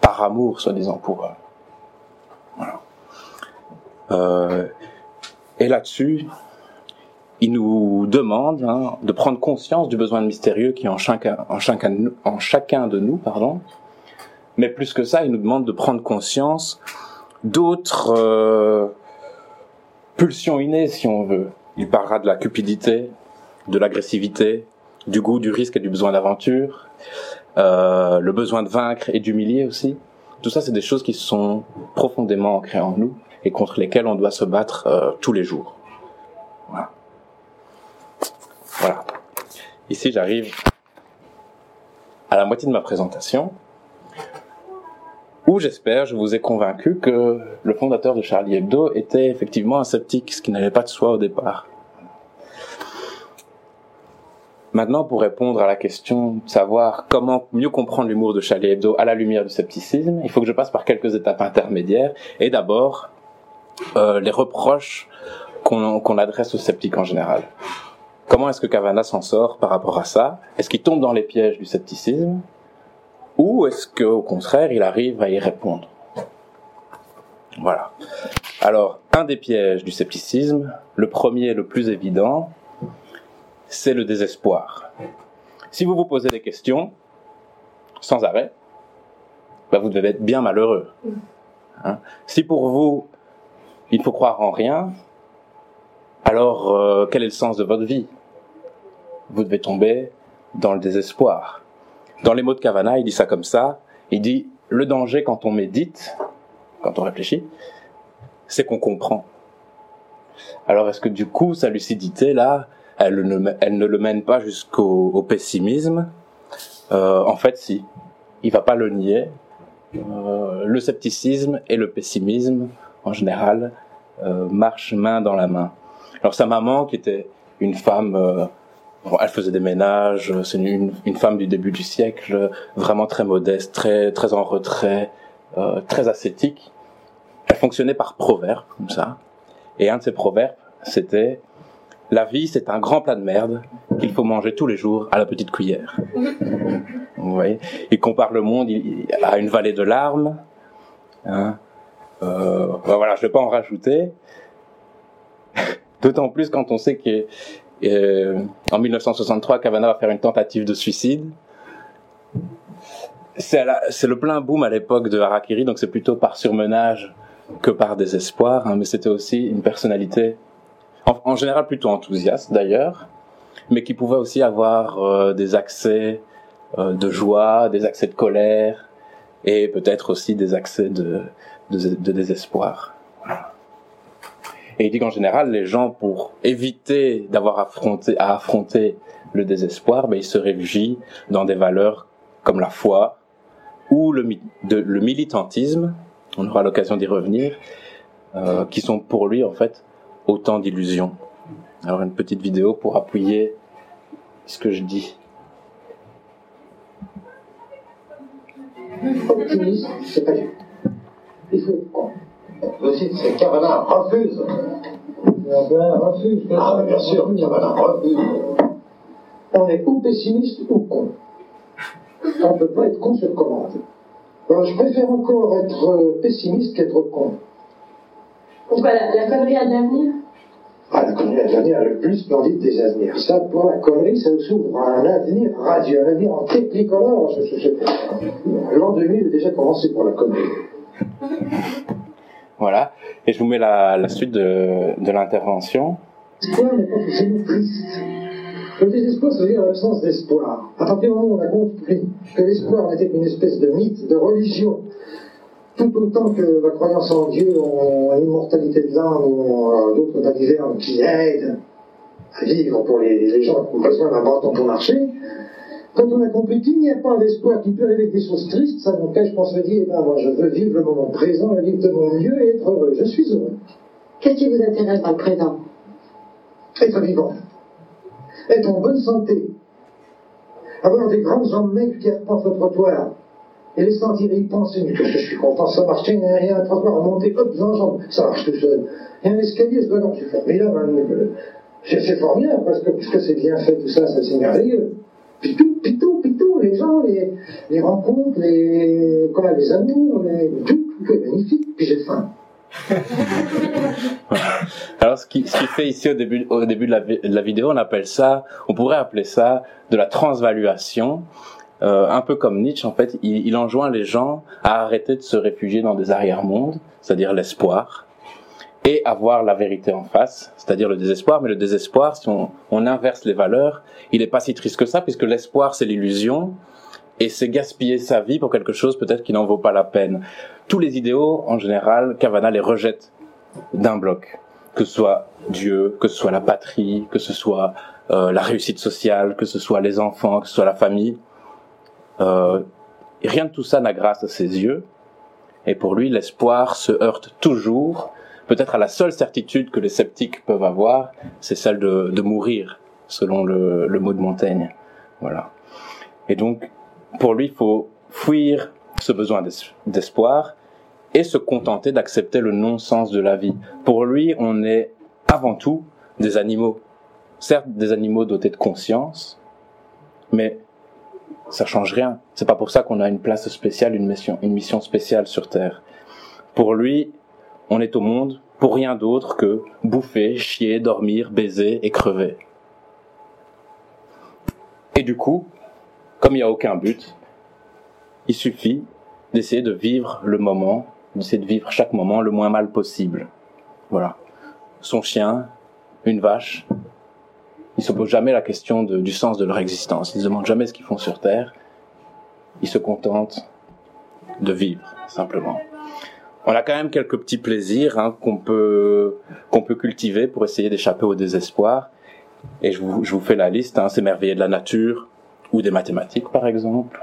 par amour, soi-disant pour eux. Voilà. Euh, et là-dessus, il nous demande hein, de prendre conscience du besoin de mystérieux qui est en chacun, en chacun, de nous, pardon. Mais plus que ça, il nous demande de prendre conscience d'autres euh, pulsions innées, si on veut. Il parlera de la cupidité, de l'agressivité, du goût, du risque et du besoin d'aventure, euh, le besoin de vaincre et d'humilier aussi. Tout ça, c'est des choses qui sont profondément ancrées en nous et contre lesquelles on doit se battre euh, tous les jours. Voilà. Voilà. Ici, j'arrive à la moitié de ma présentation, où j'espère, je vous ai convaincu que le fondateur de Charlie Hebdo était effectivement un sceptique, ce qui n'avait pas de soi au départ. Maintenant, pour répondre à la question de savoir comment mieux comprendre l'humour de Charlie Hebdo à la lumière du scepticisme, il faut que je passe par quelques étapes intermédiaires. Et d'abord, euh, les reproches qu'on qu adresse aux sceptiques en général. Comment est-ce que Cavana s'en sort par rapport à ça? Est-ce qu'il tombe dans les pièges du scepticisme? Ou est-ce qu'au contraire, il arrive à y répondre? Voilà. Alors, un des pièges du scepticisme, le premier, le plus évident, c'est le désespoir. Si vous vous posez des questions, sans arrêt, ben vous devez être bien malheureux. Hein? Si pour vous, il faut croire en rien, alors euh, quel est le sens de votre vie? Vous devez tomber dans le désespoir. Dans les mots de Cavana, il dit ça comme ça. Il dit le danger quand on médite, quand on réfléchit, c'est qu'on comprend. Alors est-ce que du coup sa lucidité là, elle ne, le mène pas jusqu'au pessimisme? Euh, En fait, si. Il va pas le nier. Euh, le scepticisme et le pessimisme, en général, euh, marchent main dans la main. Alors sa maman, qui était une femme, euh, elle faisait des ménages, c'est une, une, femme du début du siècle, vraiment très modeste, très très en retrait, euh, très ascétique. Elle fonctionnait par proverbes, comme ça. Et un de ces proverbes, c'était la vie, c'est un grand plat de merde qu'il faut manger tous les jours à la petite cuillère. Vous voyez? Il compare le monde à une vallée de larmes. Hein euh, ben voilà, je vais pas en rajouter. D'autant plus quand on sait que euh, en 1963, Cavana va faire une tentative de suicide. C'est le plein boom à l'époque de Harakiri, donc c'est plutôt par surmenage que par désespoir, hein, mais c'était aussi une personnalité, en, général plutôt enthousiaste d'ailleurs, mais qui pouvait aussi avoir euh, des accès euh, de joie, des accès de colère, et peut-être aussi des accès de désespoir. Et il dit qu'en général, les gens, pour éviter d'avoir à affronter le désespoir, ben, ils se réfugient dans des valeurs comme la foi ou le, militantisme, on aura l'occasion d'y revenir, euh, qui sont pour lui en fait autant d'illusions. Alors une petite vidéo pour appuyer ce que je dis. Le site, c'est Cavana refuse. Cavana refuse. Ah, mais bien sûr, Cavana refuse. On est ou pessimiste ou con. On ne peut pas être con sur commande. Alors, je préfère encore être euh, pessimiste qu'être con. Pourquoi la, la connerie a de l'avenir? Ah, la connerie a de l'avenir le plus splendide des avenirs. Ça, pour la connerie, ça s'ouvre un avenir radieux, un avenir en technicolore. L'an 2000 a déjà commencé pour la connerie. Voilà. Et je vous mets la, suite de, de l'intervention. L'espoir n'est pas forcément triste. Le désespoir, ça veut dire l'absence d'espoir. À partir du moment où on a compris que l'espoir n'était qu'une espèce de mythe, de religion, tout autant que la croyance en Dieu, en l'immortalité de l'âme ou euh, d'autres balivernes qui aident à vivre pour les, les gens qui ont besoin d'un bâton pour marcher, quand on a compris qu'il n'y a pas d'espoir qui peut arriver des choses tristes, ça n'empêche qu'on se dit, eh ben, moi je veux vivre le moment présent, vivre de mon mieux et être heureux. Je suis heureux. Qu'est-ce qui vous intéresse dans le présent? Être vivant. Être en bonne santé. Avoir des grandes jambes maigres qui repassent le trottoir. Et les sentir y penser, mais je suis content, ça marche, il y a un trottoir à monter, hop, jambes, ça marche tout seul. Il y a un escalier, je dois non, c'est formidable. C'est formidable parce que, puisque c'est bien fait, tout ça, c'est merveilleux. Tout, puis tout, les gens, les, les rencontres, les, quoi, les amours, les, tout, tout est magnifique, puis j'ai faim. Alors, ce qui, ce qui fait ici au début, au début de la, de la, vidéo, on appelle ça, on pourrait appeler ça de la transvaluation. Euh, un peu comme Nietzsche, en fait, il, il, enjoint les gens à arrêter de se réfugier dans des arrière-mondes, c'est-à-dire l'espoir, et avoir la vérité en face, c'est-à-dire le désespoir. Mais le désespoir, si on, on inverse les valeurs, il n'est pas si triste que ça, puisque l'espoir, c'est l'illusion, et c'est gaspiller sa vie pour quelque chose peut-être qui n'en vaut pas la peine. Tous les idéaux, en général, Cavana les rejette d'un bloc, que ce soit Dieu, que ce soit la patrie, que ce soit euh, la réussite sociale, que ce soit les enfants, que ce soit la famille. Euh, rien de tout ça n'a grâce à ses yeux, et pour lui, l'espoir se heurte toujours, peut-être à la seule certitude que les sceptiques peuvent avoir, c'est celle de, de, mourir, selon le, le mot de Montaigne. Voilà. Et donc, pour lui, il faut fuir ce besoin d'espoir et se contenter d'accepter le non-sens de la vie. Pour lui, on est avant tout des animaux. Certes, des animaux dotés de conscience, mais ça change rien. C'est pas pour ça qu'on a une place spéciale, une mission, une mission spéciale sur Terre. Pour lui, on est au monde pour rien d'autre que bouffer, chier, dormir, baiser et crever. Et du coup, comme il n'y a aucun but, il suffit d'essayer de vivre le moment, d'essayer de vivre chaque moment le moins mal possible. Voilà. Son chien, une vache, Ils se posent jamais la question du sens de leur existence. Ils se demandent jamais ce qu'ils font sur Terre. Ils se contentent de vivre, simplement. On a quand même quelques petits plaisirs hein, qu'on peut qu'on peut cultiver pour essayer d'échapper au désespoir. Et je vous, je vous fais la liste. Hein, S'émerveiller de la nature ou des mathématiques, par exemple.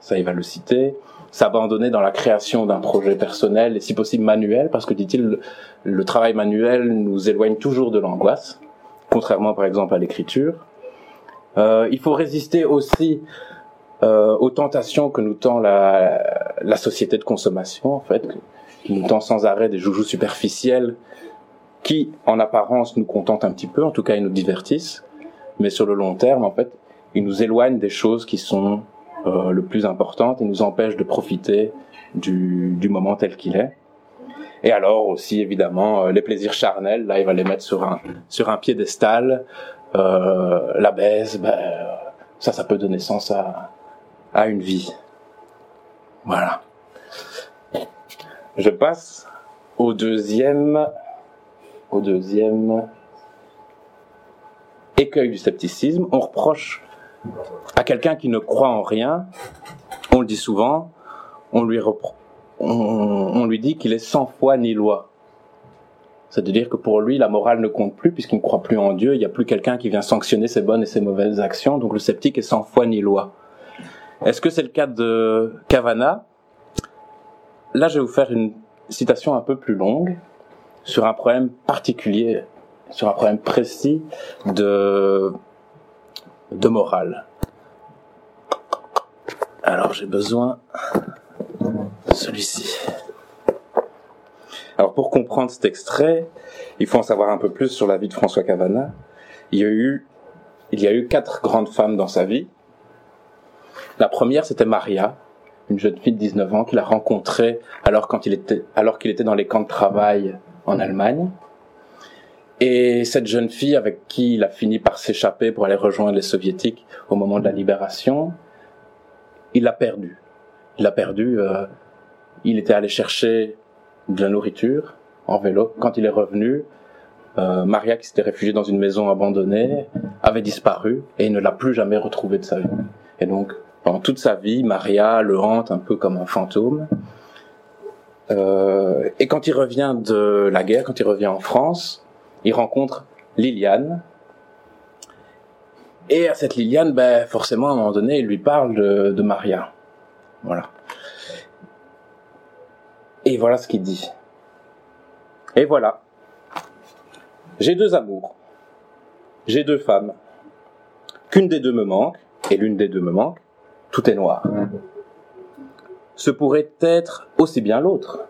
Ça, il va le citer. S'abandonner dans la création d'un projet personnel et si possible manuel, parce que dit-il, le, le travail manuel nous éloigne toujours de l'angoisse, contrairement par exemple à l'écriture. Euh, il faut résister aussi euh, aux tentations que nous tend la, la société de consommation, en fait, qui nous sans arrêt des joujoux superficiels qui, en apparence, nous contentent un petit peu, en tout cas, ils nous divertissent, mais sur le long terme, en fait, ils nous éloignent des choses qui sont euh, le plus importantes et nous empêchent de profiter du, du moment tel qu'il est. Et alors aussi, évidemment, euh, les plaisirs charnels, là, il va les mettre sur un, sur un piédestal. Euh, la baise, ben, ça, ça peut donner sens à, à une vie. Voilà. Je passe au deuxième, au deuxième écueil du scepticisme. On reproche à quelqu'un qui ne croit en rien, on le dit souvent, on lui, on, on lui dit qu'il est sans foi ni loi. C'est-à-dire que pour lui, la morale ne compte plus puisqu'il ne croit plus en Dieu, il n'y a plus quelqu'un qui vient sanctionner ses bonnes et ses mauvaises actions, donc le sceptique est sans foi ni loi. Est-ce que c'est le cas de Cavana? Là, je vais vous faire une citation un peu plus longue sur un problème particulier, sur un problème précis de, de morale. Alors, j'ai besoin de celui-ci. Alors, pour comprendre cet extrait, il faut en savoir un peu plus sur la vie de François Cavana. Il y a eu, il y a eu quatre grandes femmes dans sa vie. La première, c'était Maria, une jeune fille de 19 ans qu'il a rencontrée alors quand il était, alors qu'il était dans les camps de travail en Allemagne. Et cette jeune fille avec qui il a fini par s'échapper pour aller rejoindre les soviétiques au moment de la libération, il l'a perdu. Il l'a perdu. euh, il était allé chercher de la nourriture en vélo. Quand il est revenu, euh, Maria, qui s'était réfugiée dans une maison abandonnée, avait disparu et il ne l'a plus jamais retrouvée de sa vie. Et donc, pendant toute sa vie, Maria le hante un peu comme un fantôme. Euh, et quand il revient de la guerre, quand il revient en France, il rencontre Liliane. Et à cette Liliane, ben, forcément, à un moment donné, il lui parle de, de Maria. Voilà. Et voilà ce qu'il dit. Et voilà. J'ai deux amours. J'ai deux femmes. Qu'une des deux me manque, et l'une des deux me manque, tout est noir. Ce pourrait être aussi bien l'autre.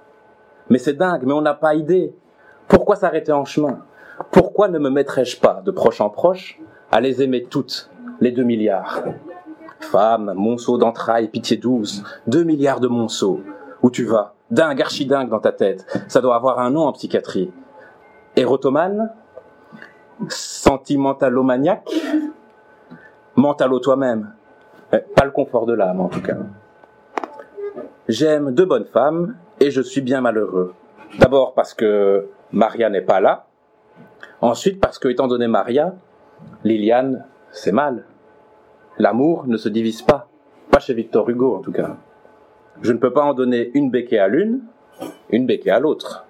Mais c'est dingue, mais on n'a pas idée. Pourquoi s'arrêter en chemin? Pourquoi ne me mettrais-je pas, de proche en proche, à les aimer toutes, les deux milliards? Femme, monceau d'entrailles, pitié douce, deux milliards de monceaux. Où tu vas? Dingue, archidingue dans ta tête. Ça doit avoir un nom en psychiatrie. Érotomane? Sentimentalomaniaque? Mentalo toi-même? Pas le confort de l'âme, en tout cas. J'aime deux bonnes femmes et je suis bien malheureux. D'abord parce que Maria n'est pas là. Ensuite parce que, étant donné Maria, Liliane, c'est mal. L'amour ne se divise pas. Pas chez Victor Hugo, en tout cas. Je ne peux pas en donner une béquée à l'une, une béquée à l'autre.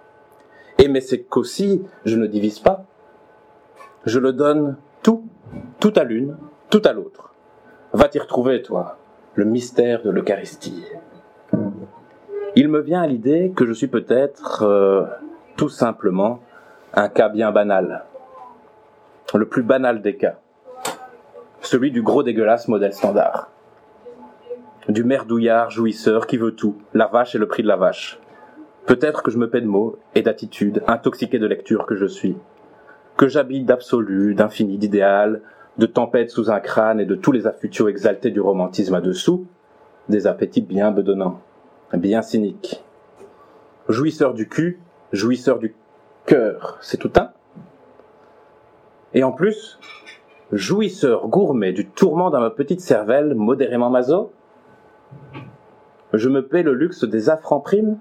Et mais c'est qu'aussi, je ne divise pas. Je le donne tout, tout à l'une, tout à l'autre. Va t'y retrouver, toi, le mystère de l'Eucharistie. Il me vient à l'idée que je suis peut-être euh, tout simplement un cas bien banal. Le plus banal des cas. Celui du gros dégueulasse modèle standard. Du merdouillard jouisseur qui veut tout, la vache et le prix de la vache. Peut-être que je me paie de mots et d'attitudes, intoxiqué de lecture que je suis. Que j'habite d'absolu, d'infini, d'idéal, de tempête sous un crâne et de tous les affutiaux exaltés du romantisme à dessous, des appétits bien bedonnants, bien cyniques. Jouisseur du cul, jouisseur du cœur, c'est tout un. Et en plus, jouisseur gourmet du tourment dans ma petite cervelle modérément maso, je me paie le luxe des affres en prime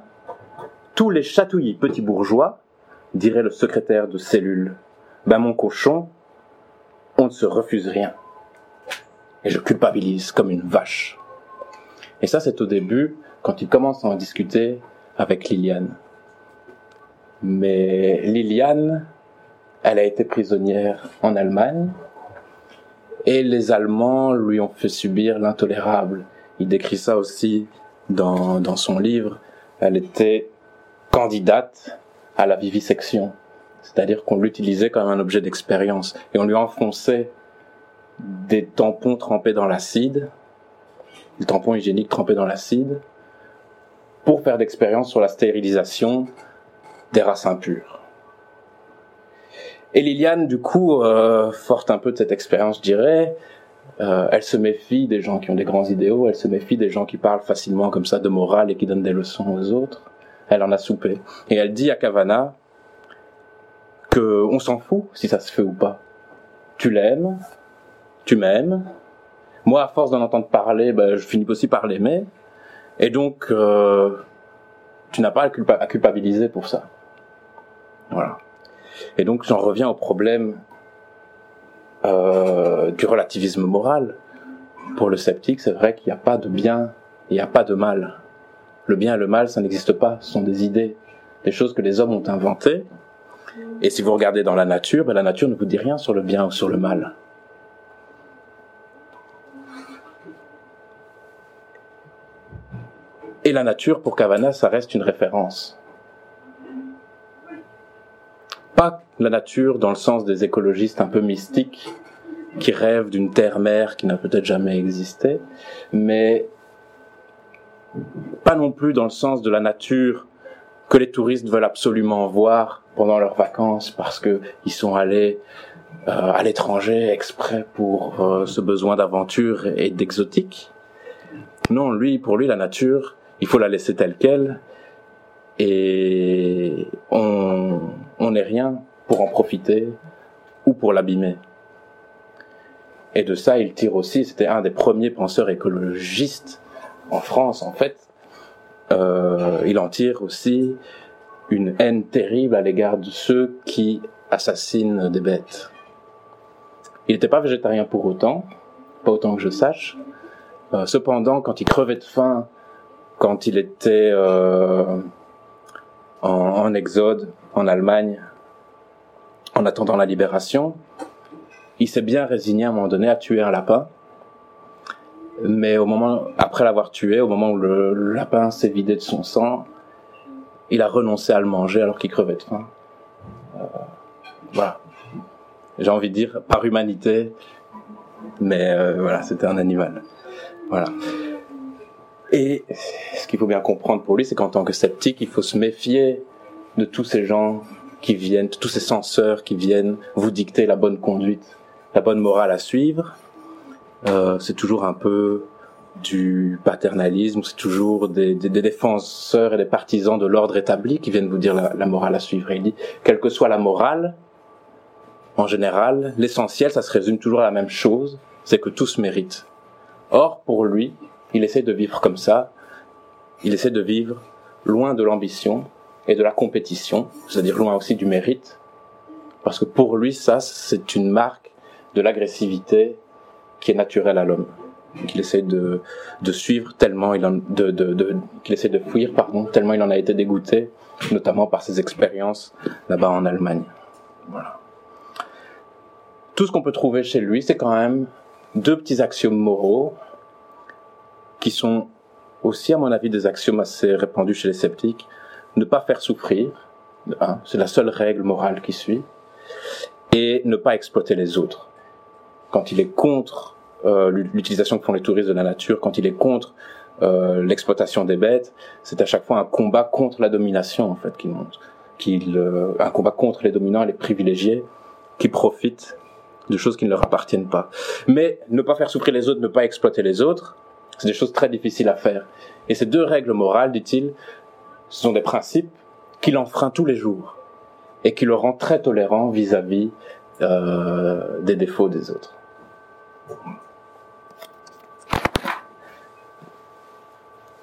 Tous les chatouillis petits bourgeois, dirait le secrétaire de cellule. Ben mon cochon, on ne se refuse rien. Et je culpabilise comme une vache. Et ça, c'est au début, quand il commence à en discuter avec Liliane. Mais Liliane, elle a été prisonnière en Allemagne, et les Allemands lui ont fait subir l'intolérable. Il décrit ça aussi dans, dans son livre. Elle était candidate à la vivisection. C'est-à-dire qu'on l'utilisait comme un objet d'expérience. Et on lui enfonçait des tampons trempés dans l'acide, des tampons hygiéniques trempés dans l'acide, pour faire d'expérience sur la stérilisation des races impures. Et Liliane, du coup, euh, forte un peu de cette expérience, je dirais, euh, elle se méfie des gens qui ont des grands idéaux, elle se méfie des gens qui parlent facilement comme ça de morale et qui donnent des leçons aux autres. Elle en a soupé. Et elle dit à Cavana que on s'en fout si ça se fait ou pas. Tu l'aimes, tu m'aimes. Moi, à force d'en entendre parler, ben, je finis aussi par l'aimer. Et donc, euh, tu n'as pas à, culpabiliser pour ça. Voilà. Et donc, j'en reviens au problème euh, du relativisme moral. Pour le sceptique, c'est vrai qu'il n'y a pas de bien, il n'y a pas de mal. Le bien et le mal, ça n'existe pas. Ce sont des idées, des choses que les hommes ont inventées. Et si vous regardez dans la nature, ben, la nature ne vous dit rien sur le bien ou sur le mal. Et la nature, pour Cavana, ça reste une référence. Pas la nature dans le sens des écologistes un peu mystiques qui rêvent d'une terre-mère qui n'a peut-être jamais existé, mais pas non plus dans le sens de la nature que les touristes veulent absolument voir pendant leurs vacances parce que ils sont allés euh, à l'étranger exprès pour euh, ce besoin d'aventure et d'exotique. Non, lui, pour lui, la nature, il faut la laisser telle qu'elle et on n'est rien pour en profiter ou pour l'abîmer. Et de ça, il tire aussi, c'était un des premiers penseurs écologistes en France en fait, euh, il en tire aussi une haine terrible à l'égard de ceux qui assassinent des bêtes. Il n'était pas végétarien pour autant, pas autant que je sache. Euh, cependant, quand il crevait de faim quand il était euh, en, exode en Allemagne, en attendant la libération, il s'est bien résigné à un moment donné à tuer un lapin. Mais au moment, après l'avoir tué, au moment où le, lapin s'est vidé de son sang, il a renoncé à le manger alors qu'il crevait de faim. Euh, voilà. J'ai envie de dire par humanité, mais euh, voilà, c'était un animal. Voilà. Et ce qu'il faut bien comprendre pour lui, c'est qu'en tant que sceptique, il faut se méfier de tous ces gens qui viennent, de tous ces censeurs qui viennent vous dicter la bonne conduite, la bonne morale à suivre. Euh, c'est toujours un peu du paternalisme, c'est toujours des, des, des, défenseurs et des partisans de l'ordre établi qui viennent vous dire la, la morale à suivre. Il dit, quelle que soit la morale, en général, l'essentiel, ça se résume toujours à la même chose, c'est que tout se mérite. Or, pour lui, il essaie de vivre comme ça. Il essaie de vivre loin de l'ambition et de la compétition, c'est-à-dire loin aussi du mérite. Parce que pour lui, ça, c'est une marque de l'agressivité qui est naturelle à l'homme. Qu'il essaie de, suivre tellement il en, de, qu'il essaie de fuir, pardon, tellement il en a été dégoûté, notamment par ses expériences là-bas en Allemagne. Voilà. Tout ce qu'on peut trouver chez lui, c'est quand même deux petits axiomes moraux qui sont aussi, à mon avis, des axiomes assez répandus chez les sceptiques. Ne pas faire souffrir, hein, c'est la seule règle morale qui suit, et ne pas exploiter les autres. Quand il est contre l'utilisation que font les touristes de la nature, quand il est contre euh, l'exploitation des bêtes, c'est à chaque fois un combat contre la domination en fait qu'il montre, qu'il euh, un combat contre les dominants et les privilégiés qui profitent de choses qui ne leur appartiennent pas. Mais ne pas faire souffrir les autres, ne pas exploiter les autres, c'est des choses très difficiles à faire. Et ces deux règles morales, dit-il, ce sont des principes qu'il enfreint tous les jours et qui le rend très tolérant vis-à-vis euh, des défauts des autres.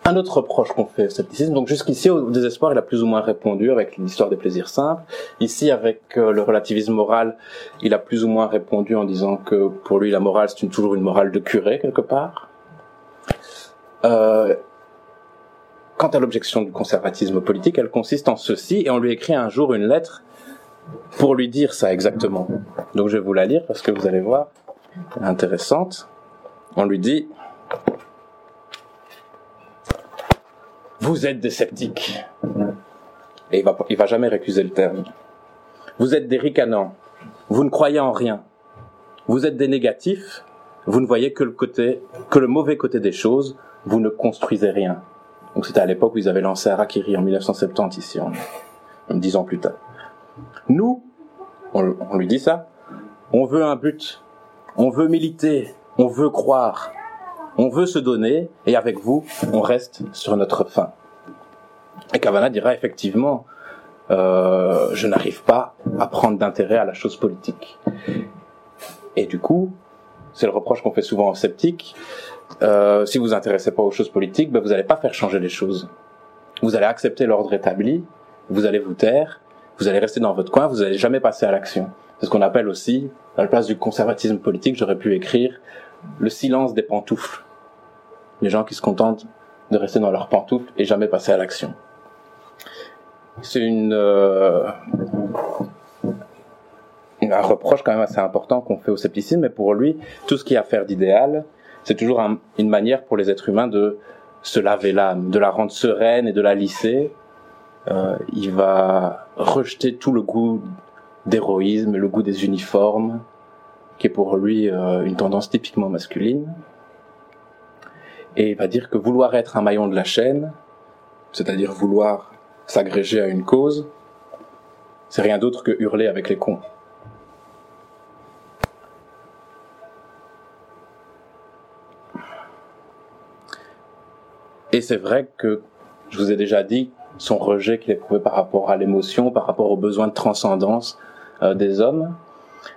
Un autre reproche qu'on fait au scepticisme, donc jusqu'ici au désespoir il a plus ou moins répondu avec l'histoire des plaisirs simples. Ici avec euh, le relativisme moral, il a plus ou moins répondu en disant que pour lui la morale c'est toujours une morale de curé quelque part. Euh, quant à l'objection du conservatisme politique, elle consiste en ceci, et on lui écrit un jour une lettre pour lui dire ça exactement. Donc je vais vous la lire parce que vous allez voir, intéressante. On lui dit Vous êtes des sceptiques. Et il va, va jamais récuser le terme. Vous êtes des ricanants. Vous ne croyez en rien. Vous êtes des négatifs. Vous ne voyez que le côté, que le mauvais côté des choses. Vous ne construisez rien. Donc c'était à l'époque où ils avaient lancé Harakiri en 1970 ici, en, dix ans plus tard. Nous, on lui dit ça, on veut un but, on veut militer, on veut croire, on veut se donner, et avec vous, on reste sur notre fin. Et Cavana dira effectivement, euh, je n'arrive pas à prendre d'intérêt à la chose politique. Et du coup, c'est le reproche qu'on fait souvent aux sceptiques, euh, si vous vous intéressez pas aux choses politiques, ben vous n'allez pas faire changer les choses. Vous allez accepter l'ordre établi, vous allez vous taire, vous allez rester dans votre coin, vous n'allez jamais passer à l'action. C'est ce qu'on appelle aussi, à la place du conservatisme politique, j'aurais pu écrire le silence des pantoufles. Les gens qui se contentent de rester dans leurs pantoufles et jamais passer à l'action. C'est une, euh, un reproche quand même assez important qu'on fait au scepticisme, mais pour lui, tout ce qui a à faire d'idéal, c'est toujours une manière pour les êtres humains de se laver l'âme, de la rendre sereine et de la lisser. Euh, il va rejeter tout le goût d'héroïsme, le goût des uniformes, qui est pour lui euh, une tendance typiquement masculine. Et va dire que vouloir être un maillon de la chaîne, c'est-à-dire vouloir s'agréger à une cause, c'est rien d'autre que hurler avec les cons. Et c'est vrai que, je vous ai déjà dit, son rejet qu'il éprouvait par rapport à l'émotion, par rapport aux besoins de transcendance euh, des hommes,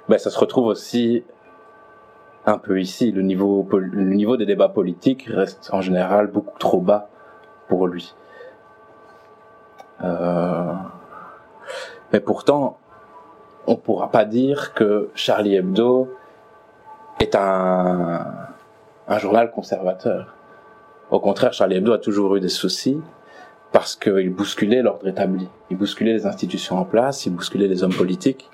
ben, ça se retrouve aussi un peu ici. Le niveau, le niveau des débats politiques reste en général beaucoup trop bas pour lui. Euh, mais pourtant, on ne pourra pas dire que Charlie Hebdo est un, un journal conservateur. Au contraire, Charlie Hebdo a toujours eu des soucis parce qu'il bousculait l'ordre établi. Il bousculait les institutions en place, il bousculait les hommes politiques.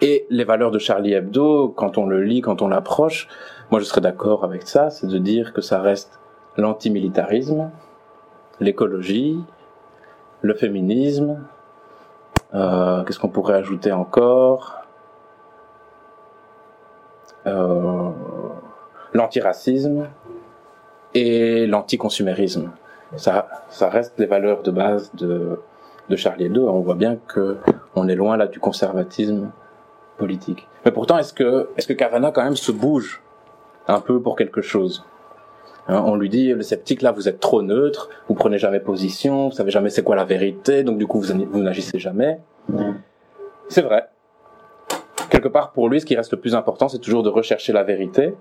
Et les valeurs de Charlie Hebdo, quand on le lit, quand on l'approche, moi je serais d'accord avec ça, c'est de dire que ça reste l'antimilitarisme, l'écologie, le féminisme, euh, qu'est-ce qu'on pourrait ajouter encore? Euh, L'antiracisme, et l'anticonsumérisme. Ça, ça reste les valeurs de base de, de Charlie Hebdo. On voit bien que on est loin là du conservatisme politique. Mais pourtant, est-ce que, est-ce que Cavana quand même se bouge un peu pour quelque chose? Hein, On lui dit, le sceptique là, vous êtes trop neutre, vous prenez jamais position, vous savez jamais c'est quoi la vérité, donc du coup vous, vous n'agissez jamais. C'est vrai. Quelque part, pour lui, ce qui reste le plus important, c'est toujours de rechercher la vérité,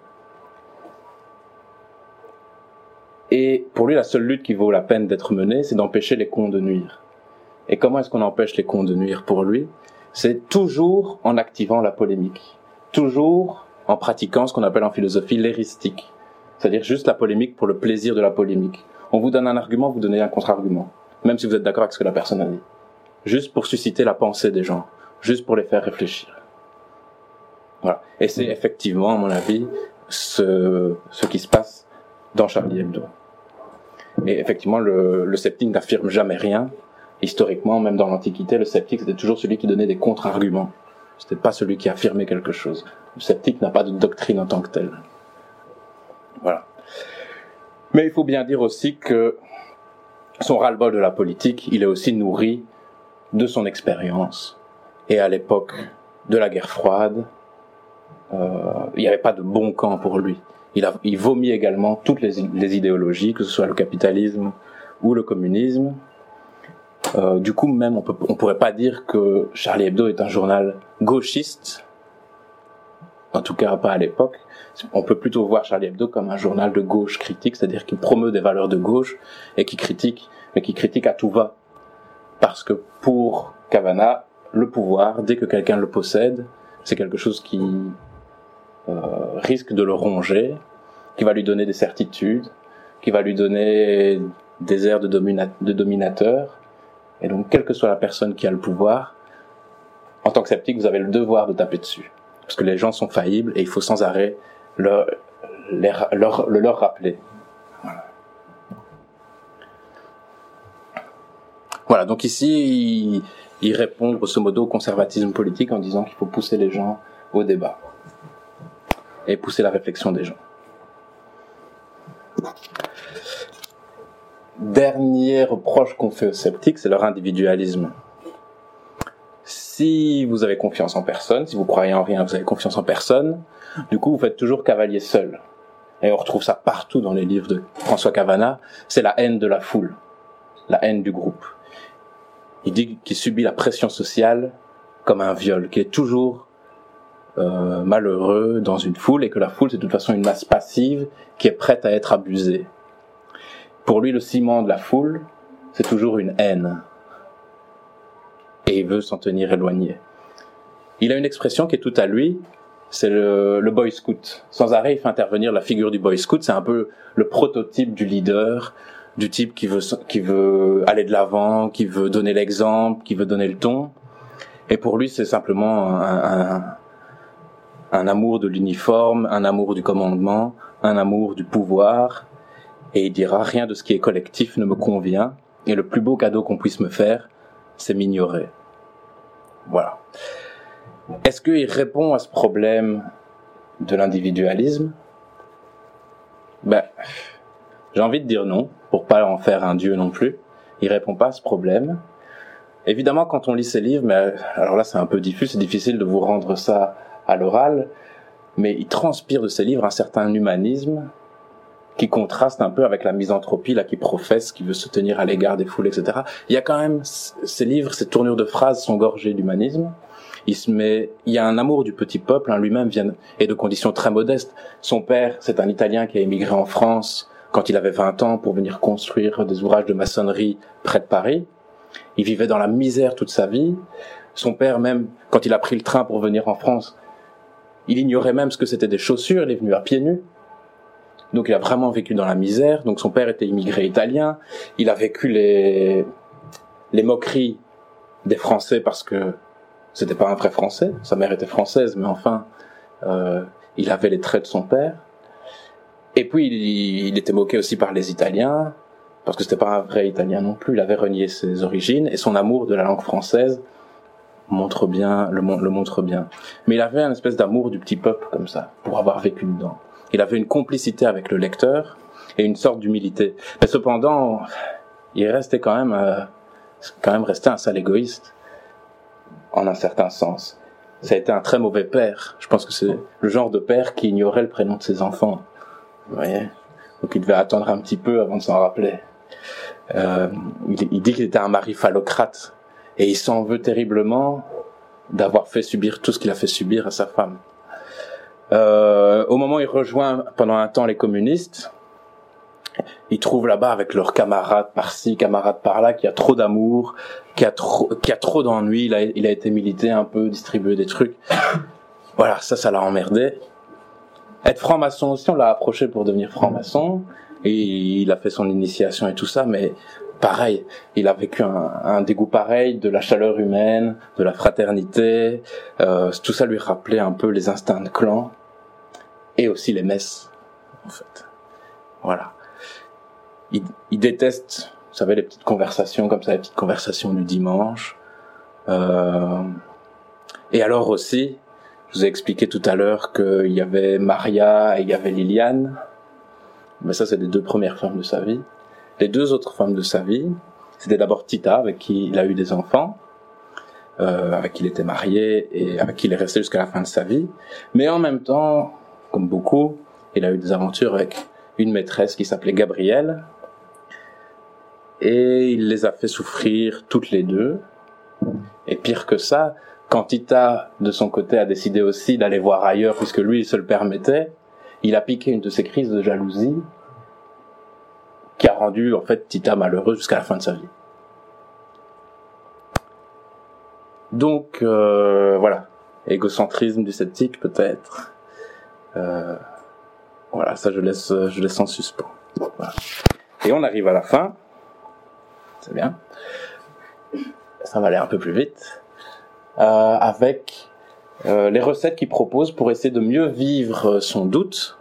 Et pour lui, la seule lutte qui vaut la peine d'être menée, c'est d'empêcher les cons de nuire. Et comment est-ce qu'on empêche les cons de nuire pour lui? C'est toujours en activant la polémique, toujours en pratiquant ce qu'on appelle en philosophie l'éristique, c'est-à-dire juste la polémique pour le plaisir de la polémique. On vous donne un argument, vous donnez un contre-argument, même si vous êtes d'accord avec ce que la personne a dit, juste pour susciter la pensée des gens, juste pour les faire réfléchir. Voilà. Et c'est effectivement, à mon avis, ce, ce qui se passe dans Charlie Hebdo. Mais effectivement, le, le sceptique n'affirme jamais rien. Historiquement, même dans l'Antiquité, le sceptique c'était toujours celui qui donnait des contre-arguments. C'était pas celui qui affirmait quelque chose. Le sceptique n'a pas de doctrine en tant que tel. Voilà. Mais il faut bien dire aussi que son ras-le-bol de la politique, il est aussi nourri de son expérience. Et à l'époque de la guerre froide, euh, il n'y avait pas de bon camp pour lui il, vomit également toutes les, idéologies, que ce soit le capitalisme ou le communisme. Euh, du coup, même, on peut, on pourrait pas dire que Charlie Hebdo est un journal gauchiste, en tout cas pas à l'époque, On peut plutôt voir Charlie Hebdo comme un journal de gauche critique, c'est-à-dire qui promeut des valeurs de gauche et qui critique, mais qui critique à tout va. Parce que pour Cavana, le pouvoir, dès que quelqu'un le possède, c'est quelque chose qui euh, risque de le ronger, qui va lui donner des certitudes, qui va lui donner des airs de, de dominateur. Et donc, quelle que soit la personne qui a le pouvoir, en tant que sceptique, vous avez le devoir de taper dessus. Parce que les gens sont faillibles et il faut sans arrêt leur, leur, le leur rappeler. Voilà. voilà donc ici, il, il répond grosso modo au conservatisme politique en disant qu'il faut pousser les gens au débat et pousser la réflexion des gens. Dernier reproche qu'on fait aux sceptiques, c'est leur individualisme. Si vous avez confiance en personne, si vous croyez en rien, vous avez confiance en personne, du coup vous faites toujours cavalier seul. Et on retrouve ça partout dans les livres de François Cavana, c'est la haine de la foule, la haine du groupe. Il dit qu'il subit la pression sociale comme un viol, qu'il est toujours euh, malheureux dans une foule et que la foule c'est de toute façon une masse passive qui est prête à être abusée. Pour lui, le ciment de la foule, c'est toujours une haine. Et il veut s'en tenir éloigné. Il a une expression qui est tout à lui, c'est le, boy scout. Sans arrêt, il fait intervenir la figure du boy scout. C'est un peu le prototype du leader, du type qui veut, aller de l'avant, qui veut donner l'exemple, qui veut donner le ton. Et pour lui, c'est simplement un amour de l'uniforme, un amour du commandement, un amour du pouvoir, et il dira rien de ce qui est collectif ne me convient, et le plus beau cadeau qu'on puisse me faire, c'est m'ignorer. Voilà. Est-ce qu'il répond à ce problème de l'individualisme? Ben, j'ai envie de dire non, pour pas en faire un dieu non plus. Il répond pas à ce problème. Évidemment, quand on lit ses livres, mais alors là c'est un peu diffus, c'est difficile de vous rendre ça à l'oral, mais il transpire de ses livres un certain humanisme qui contraste un peu avec la misanthropie là qui professe, qui veut se tenir à l'égard des foules, etc. Il y a quand même ces livres, ces tournures de phrases sont gorgées d'humanisme. Il se met, il y a un amour du petit peuple. Hein, Lui-même vient et de conditions très modestes. Son père, c'est un Italien qui a émigré en France quand il avait 20 ans pour venir construire des ouvrages de maçonnerie près de Paris. Il vivait dans la misère toute sa vie. Son père même, quand il a pris le train pour venir en France, il ignorait même ce que c'était des chaussures. Il est venu à pieds nus. Donc il a vraiment vécu dans la misère. Donc son père était immigré italien. Il a vécu les les moqueries des Français parce que c'était pas un vrai Français. Sa mère était française, mais enfin, euh, il avait les traits de son père. Et puis il, il était moqué aussi par les Italiens parce que c'était pas un vrai Italien non plus. Il avait renié ses origines et son amour de la langue française montre bien le, le montre bien. Mais il avait un espèce d'amour du petit peuple comme ça pour avoir vécu dedans. Il avait une complicité avec le lecteur et une sorte d'humilité. Mais cependant, il restait quand même, euh, quand même resté un sale égoïste, en un certain sens. Ça a été un très mauvais père. Je pense que c'est le genre de père qui ignorait le prénom de ses enfants. Vous voyez? Donc il devait attendre un petit peu avant de s'en rappeler. Euh, il, il dit qu'il était un mari phallocrate et il s'en veut terriblement d'avoir fait subir tout ce qu'il a fait subir à sa femme. Euh, au moment où il rejoint pendant un temps les communistes, il trouve là-bas avec leurs camarades par-ci, camarades par-là, qui a trop d'amour, qui a trop, qui a trop d'ennuis. Il a, il a été milité un peu, distribué des trucs. Voilà, ça, ça l'a emmerdé. Être franc-maçon aussi, on l'a approché pour devenir franc-maçon, et il a fait son initiation et tout ça, mais pareil, il a vécu un, un, dégoût pareil de la chaleur humaine, de la fraternité. Euh, tout ça lui rappelait un peu les instincts de clan et aussi les messes, en fait. Voilà. Il, il déteste, vous savez, les petites conversations comme ça, les petites conversations du dimanche. Euh, et alors aussi, je vous ai expliqué tout à l'heure qu'il y avait Maria et il y avait Liliane. Mais ça, c'est les deux premières femmes de sa vie. Les deux autres femmes de sa vie, c'était d'abord Tita, avec qui il a eu des enfants, euh, avec qui il était marié et avec qui il est resté jusqu'à la fin de sa vie. Mais en même temps, comme beaucoup, il a eu des aventures avec une maîtresse qui s'appelait Gabrielle. Et il les a fait souffrir toutes les deux. Et pire que ça, quand Tita, de son côté, a décidé aussi d'aller voir ailleurs, puisque lui, il se le permettait, il a piqué une de ses crises de jalousie qui a rendu en fait Tita malheureux jusqu'à la fin de sa vie. Donc euh, voilà, égocentrisme du sceptique peut-être. Euh, voilà, ça je laisse, je laisse en suspens. Et on arrive à la fin. C'est bien. Ça va aller un peu plus vite. Euh, avec euh, les recettes qu'il propose pour essayer de mieux vivre son doute,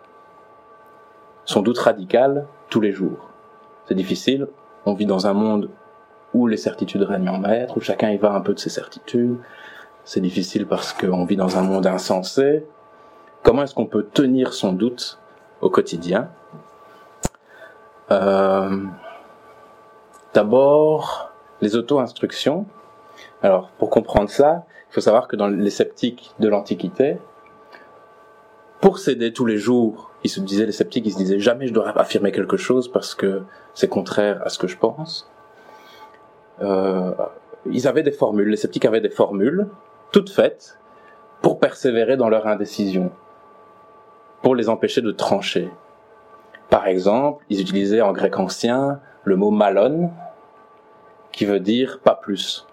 son doute radical, tous les jours. C'est difficile. On vit dans un monde où les certitudes règnent en maître, où chacun y va un peu de ses certitudes. C'est difficile parce qu'on vit dans un monde insensé. Comment est-ce qu'on peut tenir son doute au quotidien euh, D'abord, les auto-instructions. Alors, pour comprendre ça, il faut savoir que dans les sceptiques de l'Antiquité, pour s'aider tous les jours, ils se disaient, les sceptiques, ils se disaient, jamais je dois affirmer quelque chose parce que c'est contraire à ce que je pense. Euh, ils avaient des formules, les sceptiques avaient des formules, toutes faites, pour persévérer dans leur indécision, pour les empêcher de trancher. Par exemple, ils utilisaient en grec ancien le mot malon, qui veut dire pas plus.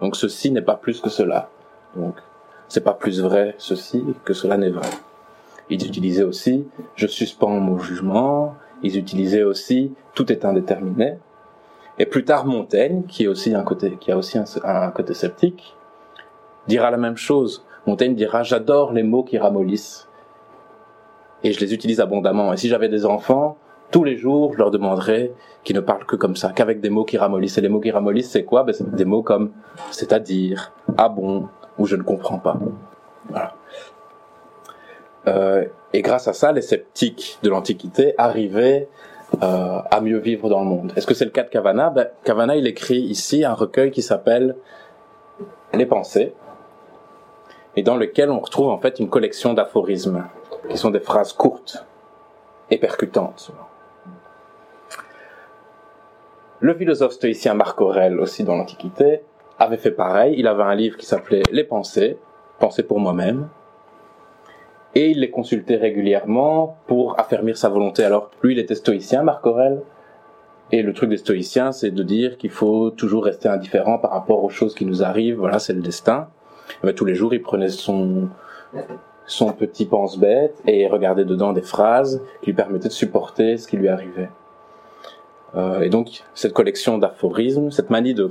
Donc ceci n'est pas plus que cela. Donc c'est pas plus vrai ceci que cela n'est vrai. Ils utilisaient aussi je suspends mon jugement. Ils utilisaient aussi tout est indéterminé. Et plus tard Montaigne, qui est aussi un côté, qui a aussi un, côté sceptique, dira la même chose. Montaigne dira j'adore les mots qui ramollissent et je les utilise abondamment. Et si j'avais des enfants, tous les jours, je leur demanderais qu'ils ne parlent que comme ça, qu'avec des mots qui ramollissent. Et les mots qui ramollissent, c'est quoi? Ben, C'est des mots comme c'est-à-dire, ah bon, ou je ne comprends pas. Voilà. Euh, et grâce à ça, les sceptiques de l'Antiquité arrivaient euh, à mieux vivre dans le monde. Est-ce que c'est le cas de Cavana? Ben, Cavana, il écrit ici un recueil qui s'appelle Les pensées, et dans lequel on retrouve en fait une collection d'aphorismes, qui sont des phrases courtes et percutantes. Le philosophe stoïcien Marc Aurèle, aussi dans l'Antiquité, avait fait pareil. Il avait un livre qui s'appelait Les pensées, pensées pour moi-même. Et il les consultait régulièrement pour affermir sa volonté. Alors, lui, il était stoïcien, Marc Aurèle. Et le truc des stoïciens, c'est de dire qu'il faut toujours rester indifférent par rapport aux choses qui nous arrivent. Voilà, c'est le destin. Mais tous les jours, il prenait son, son petit pense-bête et regardait dedans des phrases qui lui permettaient de supporter ce qui lui arrivait. Euh, et donc, cette collection d'aphorismes, cette manie de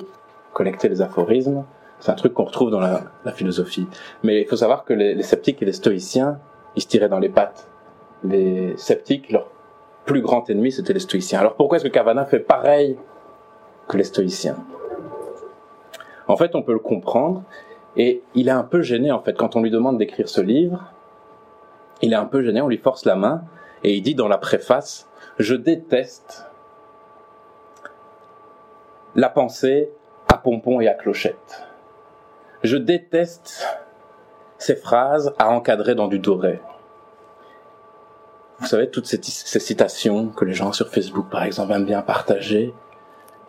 collecter les aphorismes, c'est un truc qu'on retrouve dans la, philosophie. Mais il faut savoir que les, sceptiques et les stoïciens, ils se tiraient dans les pattes. Les sceptiques, leur plus grand ennemi, c'était les stoïciens. Alors pourquoi est-ce que Cavana fait pareil que les stoïciens? En fait, on peut le comprendre, et il est un peu gêné, en fait, quand on lui demande d'écrire ce livre, il est un peu gêné, on lui force la main, et il dit dans la préface, je déteste la pensée à pompon et à clochette. Je déteste ces phrases à encadrer dans du doré. Vous savez, toutes ces, ces, citations que les gens sur Facebook, par exemple, aiment bien partager,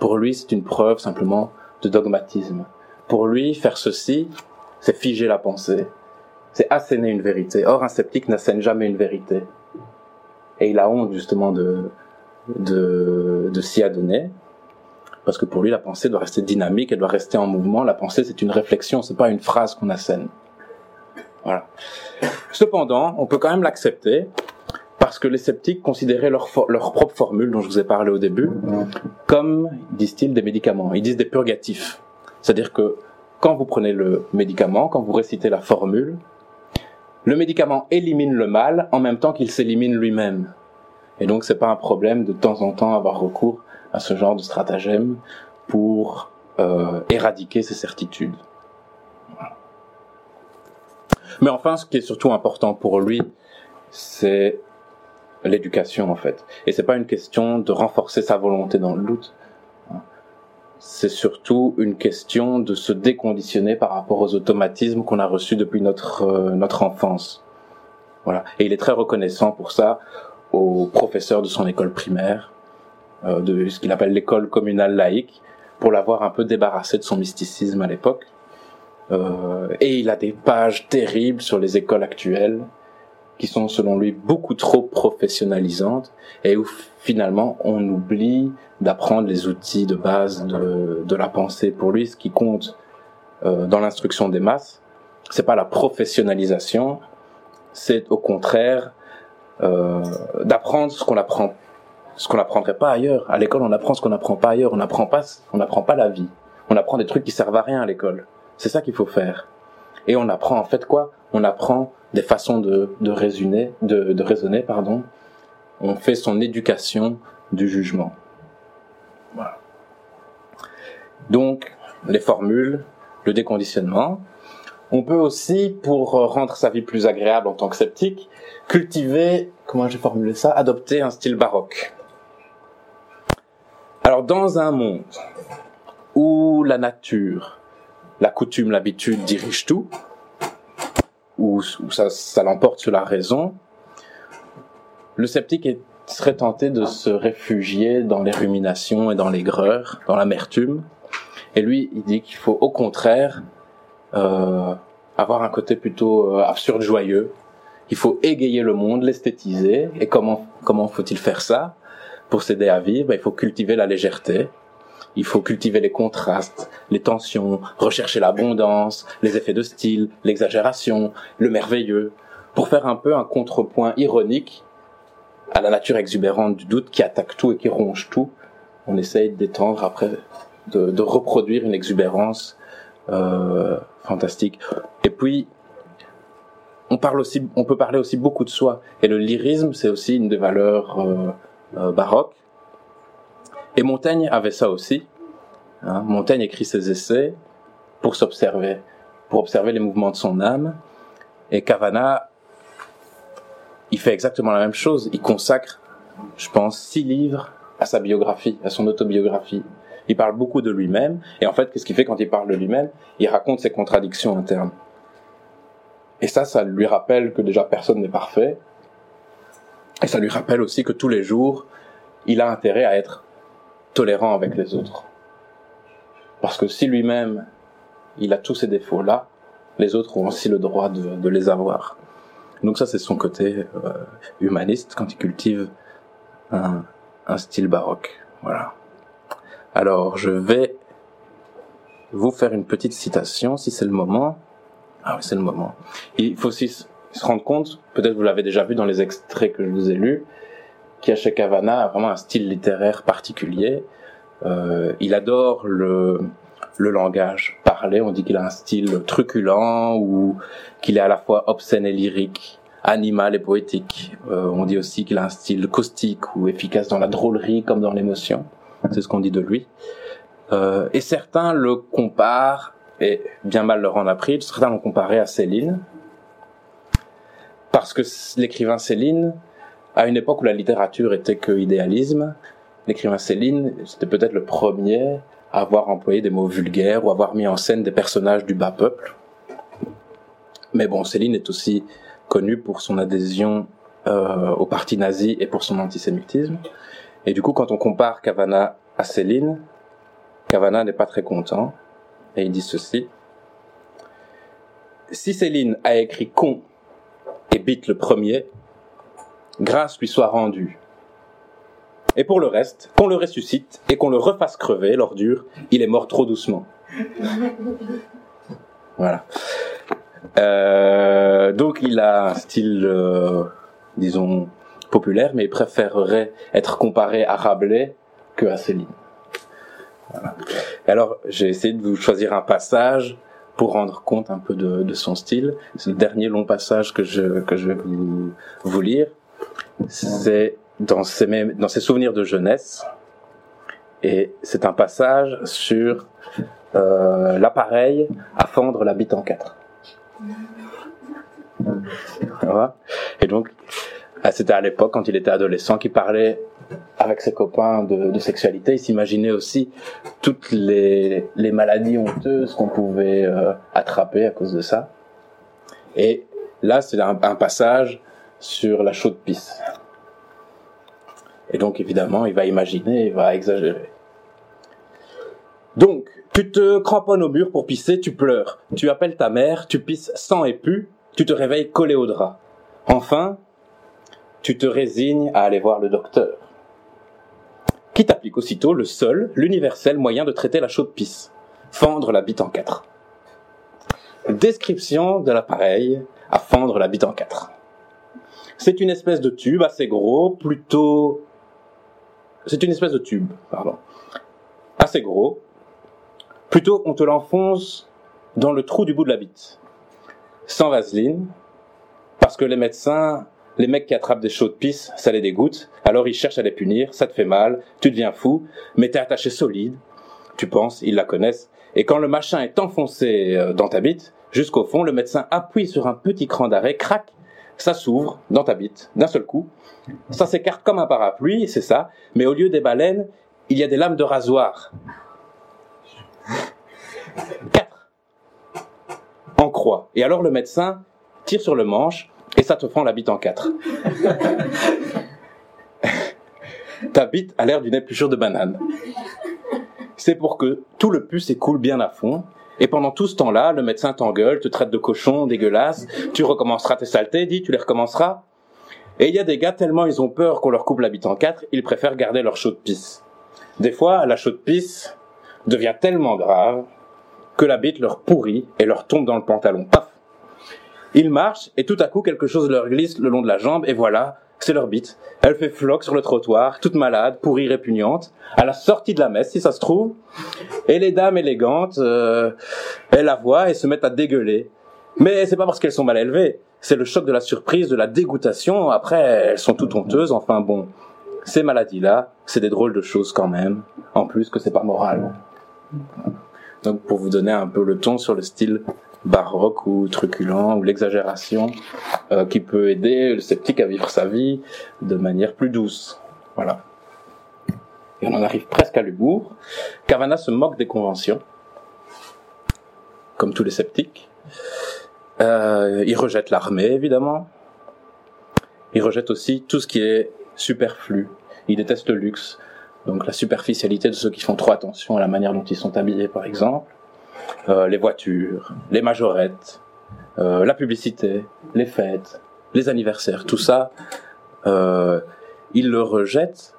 pour lui, c'est une preuve simplement de dogmatisme. Pour lui, faire ceci, c'est figer la pensée, c'est asséner une vérité. Or, un sceptique n'assène jamais une vérité. Et il a honte justement de, de, s'y adonner parce que pour lui la pensée doit rester dynamique, elle doit rester en mouvement. La pensée c'est une réflexion, c'est pas une phrase qu'on assène. Voilà. Cependant, on peut quand même l'accepter parce que les sceptiques considéraient leur, leur propre formule dont je vous ai parlé au début comme, disent-ils, des médicaments. Ils disent des purgatifs. C'est-à-dire que quand vous prenez le médicament, quand vous récitez la formule, le médicament élimine le mal en même temps qu'il s'élimine lui-même. Et donc c'est pas un problème de temps en temps avoir recours à ce genre de stratagème pour euh, éradiquer ces certitudes. Mais enfin, ce qui est surtout important pour lui, c'est l'éducation en fait. Et c'est pas une question de renforcer sa volonté dans le doute. C'est surtout une question de se déconditionner par rapport aux automatismes qu'on a reçus depuis notre euh, notre enfance. Voilà. Et il est très reconnaissant pour ça aux professeurs de son école primaire euh, de ce qu'il appelle l'école communale laïque, pour l'avoir un peu débarrassé de son mysticisme à l'époque. Euh, et il a des pages terribles sur les écoles actuelles qui sont selon lui beaucoup trop professionnalisantes et où finalement on oublie d'apprendre les outils de base de, de, la pensée. Pour lui, ce qui compte euh, dans l'instruction des masses, c'est pas la professionnalisation, c'est au contraire euh, d'apprendre ce qu'on apprend, ce qu'on n'apprendrait pas ailleurs. À l'école, on apprend ce qu'on n'apprend pas ailleurs. On n'apprend pas, on n'apprend pas la vie. On apprend des trucs qui servent à rien à l'école. C'est ça qu'il faut faire. Et on apprend en fait quoi? On apprend des façons de, de raisonner, de, de raisonner, pardon. On fait son éducation du jugement. Voilà. Donc, les formules, le déconditionnement. On peut aussi, pour rendre sa vie plus agréable en tant que sceptique, cultiver, comment j'ai formulé ça, adopter un style baroque. Alors, dans un monde où la nature, la coutume, l'habitude dirigent tout, où, ça, ça l'emporte sur la raison, le sceptique est, serait tenté de se réfugier dans les ruminations et dans l'aigreur, dans l'amertume. Et lui, il dit qu'il faut au contraire euh, avoir un côté plutôt euh, absurde, joyeux. Il faut égayer le monde, l'esthétiser. Et comment comment faut-il faire ça? Pour s'aider à vivre ben, Il faut cultiver la légèreté, il faut cultiver les contrastes, les tensions, rechercher l'abondance, les effets de style, l'exagération, le merveilleux, pour faire un peu un contrepoint ironique à la nature exubérante du doute qui attaque tout et qui ronge tout. On essaye d'étendre après, de, de, reproduire une exubérance euh, fantastique. Et puis, on parle aussi, on peut parler aussi beaucoup de soi. Et le lyrisme, c'est aussi une des valeurs euh, euh, baroques. Et Montaigne avait ça aussi. Hein. Montaigne écrit ses essais pour s'observer, pour observer les mouvements de son âme. Et Cavana, il fait exactement la même chose. Il consacre, je pense, six livres à sa biographie, à son autobiographie. Il parle beaucoup de lui-même. Et en fait, qu'est-ce qu'il fait quand il parle de lui-même? Il raconte ses contradictions internes. Et ça, ça lui rappelle que déjà personne n'est parfait. Et ça lui rappelle aussi que tous les jours, il a intérêt à être tolérant avec les autres. Parce que si lui-même, il a tous ces défauts-là, les autres ont aussi le droit de, de les avoir. Donc ça, c'est son côté euh, humaniste quand il cultive un, un style baroque. Voilà. Alors, je vais vous faire une petite citation, si c'est le moment. Ah oui, c'est le moment. Il faut aussi se rendre compte, peut-être vous l'avez déjà vu dans les extraits que je vous ai lus, Cavana a vraiment un style littéraire particulier. Euh, il adore le, le langage parlé. On dit qu'il a un style truculent ou qu'il est à la fois obscène et lyrique, animal et poétique. Euh, on dit aussi qu'il a un style caustique ou efficace dans la drôlerie comme dans l'émotion. C'est ce qu'on dit de lui. Euh, et certains le comparent, et bien mal leur en a pris, certains l'ont comparé à Céline. Parce que l'écrivain Céline à une époque où la littérature était que idéalisme, l'écrivain Céline, c'était peut-être le premier à avoir employé des mots vulgaires ou avoir mis en scène des personnages du bas peuple. Mais bon, Céline est aussi connu pour son adhésion euh, au parti nazi et pour son antisémitisme. Et du coup, quand on compare Cavana à Céline, Cavana n'est pas très content et il dit ceci. Si Céline a écrit con et bite le premier, grâce lui soit rendue. Et pour le reste, qu'on le ressuscite et qu'on le refasse crever, l'ordure, il est mort trop doucement. Voilà. Euh, donc il a un style, euh, disons, populaire, mais il préférerait être comparé à Rabelais que à Céline. Voilà. Alors j'ai essayé de vous choisir un passage pour rendre compte un peu de, son style. C'est le dernier long passage que je, que je vais vous, vous lire c'est dans ses, mêmes, dans ses souvenirs de jeunesse. Et c'est un passage sur euh, l'appareil à fendre la bite en quatre. Et donc, ah, c'était à l'époque, quand il était adolescent, qu'il parlait avec ses copains de, sexualité. Il s'imaginait aussi toutes les, les maladies honteuses qu'on pouvait euh, attraper à cause de ça. Et là, c'est un, un passage sur la chaude pisse. Et donc évidemment, il va imaginer, il va exagérer. Donc, tu te cramponnes au mur pour pisser, tu pleures. Tu appelles ta mère, tu pisses sans épu, tu te réveilles collé au drap. Enfin, tu te résignes à aller voir le docteur, qui t'applique aussitôt le seul, l'universel moyen de traiter la chaude pisse, fendre la bite en quatre. Description de l'appareil à fendre la bite en quatre. C'est une espèce de tube assez gros, plutôt... C'est une espèce de tube, pardon. Assez gros. Plutôt on te l'enfonce dans le trou du bout de la bite. Sans vaseline, parce que les médecins, les mecs qui attrapent des chaudes pisses, ça les dégoûte, alors ils cherchent à les punir, ça te fait mal, tu deviens fou, mais t'es attaché solide, tu penses, ils la connaissent, et quand le machin est enfoncé euh, dans ta bite, jusqu'au fond, le médecin appuie sur un petit cran d'arrêt, crac, ça s'ouvre dans ta bite, d'un seul coup, ça s'écarte comme un parapluie, c'est ça, mais au lieu des baleines, il y a des lames de rasoir. Quatre. En croix. Et alors le médecin tire sur le manche et ça te fend la bite en quatre. Ta bite a l'air d'une épluchure de banane. C'est pour que tout le pus écoule bien à fond. Et pendant tout ce temps-là, le médecin t'engueule, te traite de cochon, dégueulasse, tu recommenceras tes saletés, dit, tu les recommenceras. Et il y a des gars, tellement ils ont peur qu'on leur coupe la bite en quatre, ils préfèrent garder leur chaude pisse. Des fois, la chaude pisse devient tellement grave que la bite leur pourrit et leur tombe dans le pantalon. Paf Ils marchent et tout à coup quelque chose leur glisse le long de la jambe et voilà, c'est leur bite. Elle fait floc sur le trottoir, toute malade, pourrie, répugnante, à la sortie de la messe si ça se trouve. Et les dames élégantes, euh, elles la voient et se mettent à dégueuler. Mais c'est pas parce qu'elles sont mal élevées, c'est le choc de la surprise, de la dégoûtation. Après, elles sont toutes honteuses. Enfin bon, ces maladies-là, c'est des drôles de choses quand même. En plus que c'est pas moral. Donc pour vous donner un peu le ton sur le style baroque ou truculent ou l'exagération euh, qui peut aider le sceptique à vivre sa vie de manière plus douce. Voilà. Et on en arrive presque à l'humour. Cavana se moque des conventions, comme tous les sceptiques. Euh, il rejette l'armée, évidemment. Il rejette aussi tout ce qui est superflu. Il déteste le luxe, donc la superficialité de ceux qui font trop attention à la manière dont ils sont habillés, par exemple. Euh, les voitures, les majorettes, euh, la publicité, les fêtes, les anniversaires, tout ça, euh, il le rejette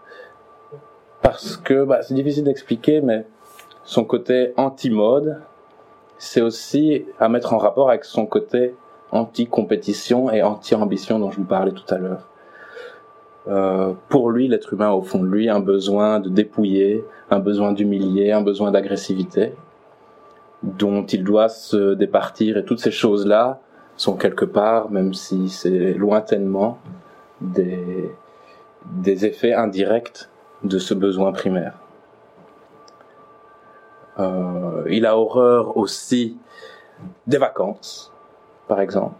parce que bah, c'est difficile d'expliquer, mais son côté anti-mode, c'est aussi à mettre en rapport avec son côté anti-compétition et anti-ambition dont je vous parlais tout à l'heure. Euh, pour lui, l'être humain, au fond de lui, a un besoin de dépouiller, un besoin d'humilier, un besoin d'agressivité, dont il doit se départir. Et toutes ces choses-là sont quelque part, même si c'est lointainement, des, des effets indirects de ce besoin primaire. Euh, il a horreur aussi des vacances, par exemple.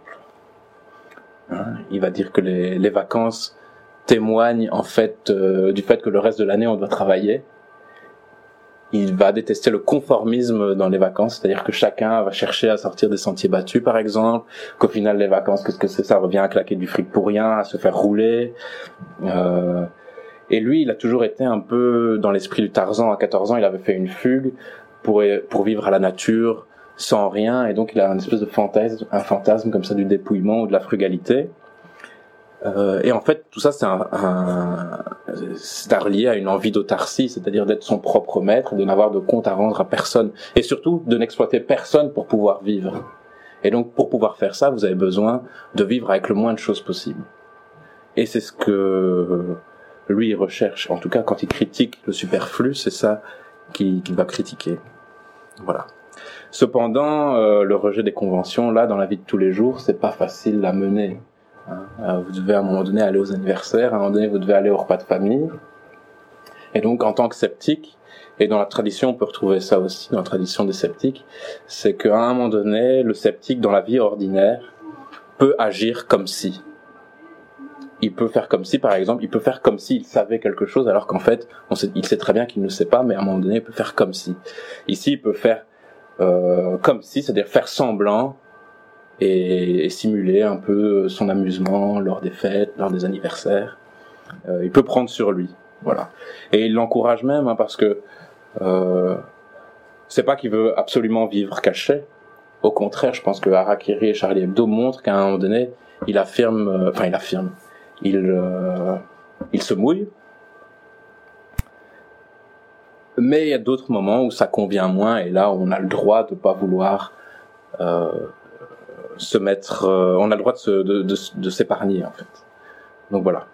Hein, il va dire que les, vacances témoignent en fait euh, du fait que le reste de l'année on doit travailler. Il va détester le conformisme dans les vacances, c'est-à-dire que chacun va chercher à sortir des sentiers battus, par exemple, qu'au final les vacances, qu'est-ce que c'est Ça revient à claquer du fric pour rien, à se faire rouler. Euh, et lui, il a toujours été un peu dans l'esprit du Tarzan. À 14 ans, il avait fait une fugue pour, pour vivre à la nature, sans rien, et donc il a un espèce de fantasme, un fantasme comme ça du dépouillement ou de la frugalité. Euh, et en fait, tout ça, c'est un, un c'est relié à une envie d'autarcie, c'est-à-dire d'être son propre maître, de n'avoir de compte à rendre à personne, et surtout de n'exploiter personne pour pouvoir vivre. Et donc, pour pouvoir faire ça, vous avez besoin de vivre avec le moins de choses possible. Et c'est ce que lui recherche. En tout cas, quand il critique le superflu, c'est ça qu'il va critiquer. Voilà. Cependant, euh, le rejet des conventions, là, dans la vie de tous les jours, c'est pas facile à mener. Euh, vous devez à un moment donné aller aux anniversaires, à un moment donné vous devez aller au repas de famille. Et donc, en tant que sceptique, et dans la tradition, on peut retrouver ça aussi dans la tradition des sceptiques, c'est qu'à un moment donné, le sceptique dans la vie ordinaire peut agir comme si. Il peut faire comme si, par exemple, il peut faire comme s'il savait quelque chose, alors qu'en fait, il sait très bien qu'il ne sait pas, mais à un moment donné, il peut faire comme si. Ici, il peut faire euh, comme si, c'est-à-dire faire semblant et, simuler un peu son amusement lors des fêtes, lors des anniversaires. Euh, il peut prendre sur lui, voilà. Et il l'encourage même hein, parce que euh, c'est pas qu'il veut absolument vivre caché, Au contraire, je pense que Harakiri et Charlie Hebdo montrent qu'à un moment donné, il affirme, euh, enfin il affirme, il, euh, il se mouille. Mais il y a d'autres moments où ça convient moins et là on a le droit de pas vouloir euh, se mettre, euh, on a le droit de, se, de, de, de s'épargner en fait. Donc voilà.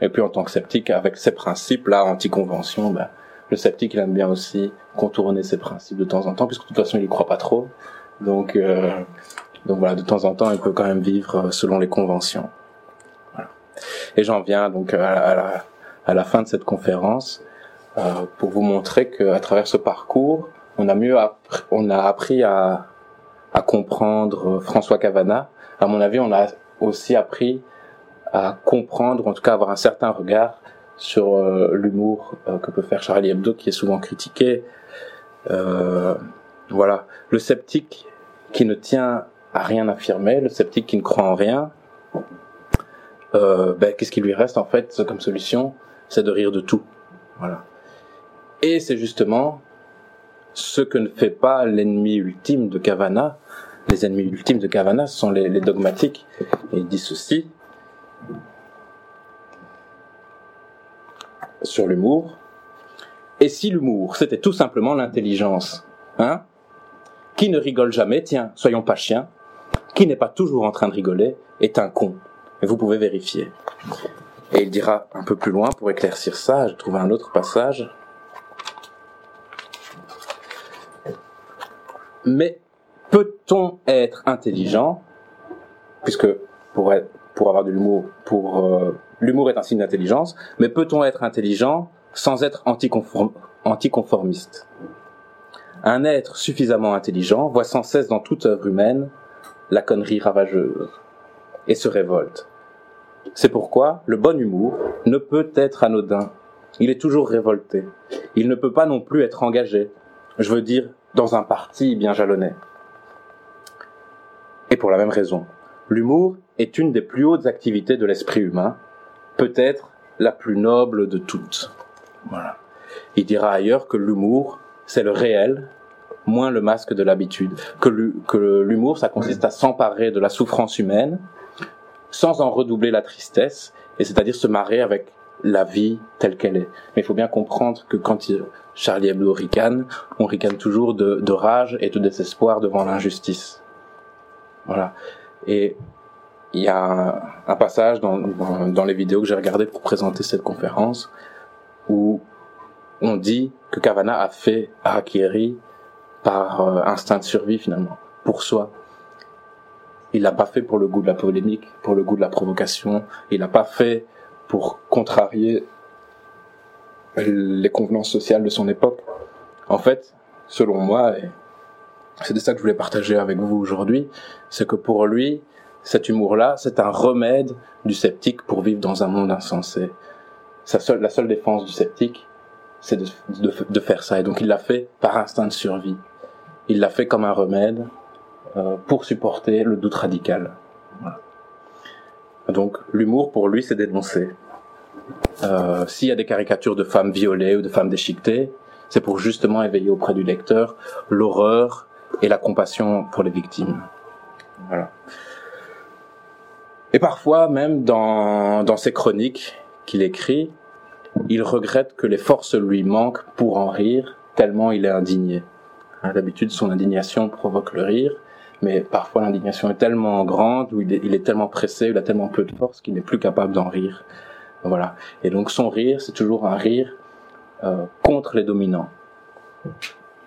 Et puis en tant que sceptique, avec ces principes-là, anti-convention, ben, le sceptique il aime bien aussi contourner ses principes de temps en temps, puisque de toute façon il y croit pas trop. Donc, euh, donc voilà, de temps en temps il peut quand même vivre selon les conventions. Voilà. Et j'en viens donc à la, à la, fin de cette conférence euh, pour vous montrer qu'à travers ce parcours, on a mieux on a appris à, à comprendre François Cavana. À mon avis, on a aussi appris à comprendre, en tout cas avoir un certain regard sur euh, l'humour euh, que peut faire Charlie Hebdo, qui est souvent critiqué. Euh, voilà, le sceptique qui ne tient à rien affirmer, le sceptique qui ne croit en rien, ben, qu'est-ce qui lui reste en fait comme solution? C'est de rire de tout. Voilà. Et c'est justement ce que ne fait pas l'ennemi ultime de Cavana. Les ennemis ultimes de Cavana sont les, les dogmatiques. Et il dit ceci sur l'humour. Et si l'humour, c'était tout simplement l'intelligence, hein Qui ne rigole jamais, tiens, soyons pas chiens, qui n'est pas toujours en train de rigoler, est un con. Et vous pouvez vérifier. Et il dira un peu plus loin, pour éclaircir ça, je trouve un autre passage. Mais peut-on être intelligent, puisque pour, être, pour avoir de l'humour, pour euh, l'humour est un signe d'intelligence, mais peut-on être intelligent sans être anticonform, anticonformiste? Un être suffisamment intelligent voit sans cesse dans toute œuvre humaine la connerie ravageuse et se révolte. C'est pourquoi le bon humour ne peut être anodin. Il est toujours révolté. Il ne peut pas non plus être engagé. Je veux dire, dans un parti bien jalonné. Et pour la même raison, l'humour est une des plus hautes activités de l'esprit humain, peut-être la plus noble de toutes. Voilà. Il dira ailleurs que l'humour, c'est le réel, moins le masque de l'habitude. Que l'humour, ça consiste à s'emparer de la souffrance humaine, sans en redoubler la tristesse, et c'est-à-dire se marrer avec la vie telle qu'elle est. Mais il faut bien comprendre que quand il, Charlie Hebdo ricane, on ricane toujours de, rage et de désespoir devant l'injustice. Voilà. Et il y a un, passage dans, dans, les vidéos que j'ai regardées pour présenter cette conférence où on dit que Cavana a fait Harakiri par euh, instinct de survie finalement, pour soi. Il l'a pas fait pour le goût de la polémique, pour le goût de la provocation. Il l'a pas fait pour contrarier les convenances sociales de son époque. En fait, selon moi, c'est de ça que je voulais partager avec vous aujourd'hui, c'est que pour lui, cet humour-là, c'est un remède du sceptique pour vivre dans un monde insensé. Sa seule, la seule défense du sceptique, c'est de, de, de, faire ça. Et donc il l'a fait par instinct de survie. Il l'a fait comme un remède euh, pour supporter le doute radical. Voilà. Donc l'humour pour lui, c'est dénoncer. Euh, S'il y a des caricatures de femmes violées ou de femmes déchiquetées, c'est pour justement éveiller auprès du lecteur l'horreur et la compassion pour les victimes. Voilà. Et parfois, même dans, dans ses chroniques qu'il écrit, il regrette que les forces lui manquent pour en rire, tellement il est indigné. Hein, d'habitude, son indignation provoque le rire, mais parfois l'indignation est tellement grande, ou il est, il est tellement pressé, il a tellement peu de force qu'il n'est plus capable d'en rire. Voilà. Et donc son rire, c'est toujours un rire euh, contre les dominants.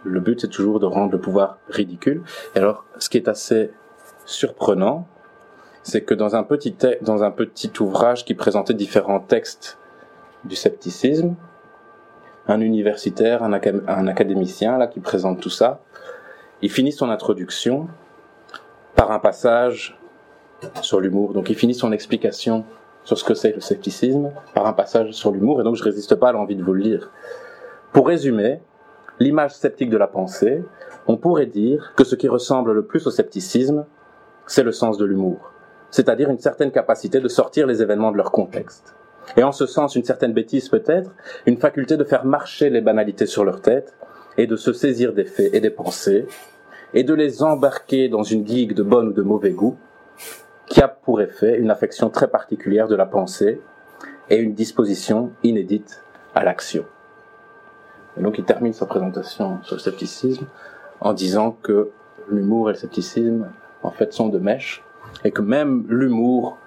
Le but, c'est toujours de rendre le pouvoir ridicule. Et alors, ce qui est assez surprenant, c'est que dans un petit dans un petit ouvrage qui présentait différents textes du scepticisme, un universitaire, un, un académicien là qui présente tout ça, il finit son introduction par un passage sur l'humour. Donc il finit son explication sur ce que c'est le scepticisme par un passage sur l'humour, et donc je résiste pas à l'envie de vous le lire. Pour résumer, l'image sceptique de la pensée, on pourrait dire que ce qui ressemble le plus au scepticisme, c'est le sens de l'humour, c'est-à-dire une certaine capacité de sortir les événements de leur contexte. Et en ce sens, une certaine bêtise peut-être, une faculté de faire marcher les banalités sur leur tête, et de se saisir des faits et des pensées, et de les embarquer dans une digue de bon ou de mauvais goût qui a pour effet une affection très particulière de la pensée et une disposition inédite à l'action. Et donc il termine sa présentation sur le scepticisme en disant que l'humour et le scepticisme en fait sont de mèche et que même l'humour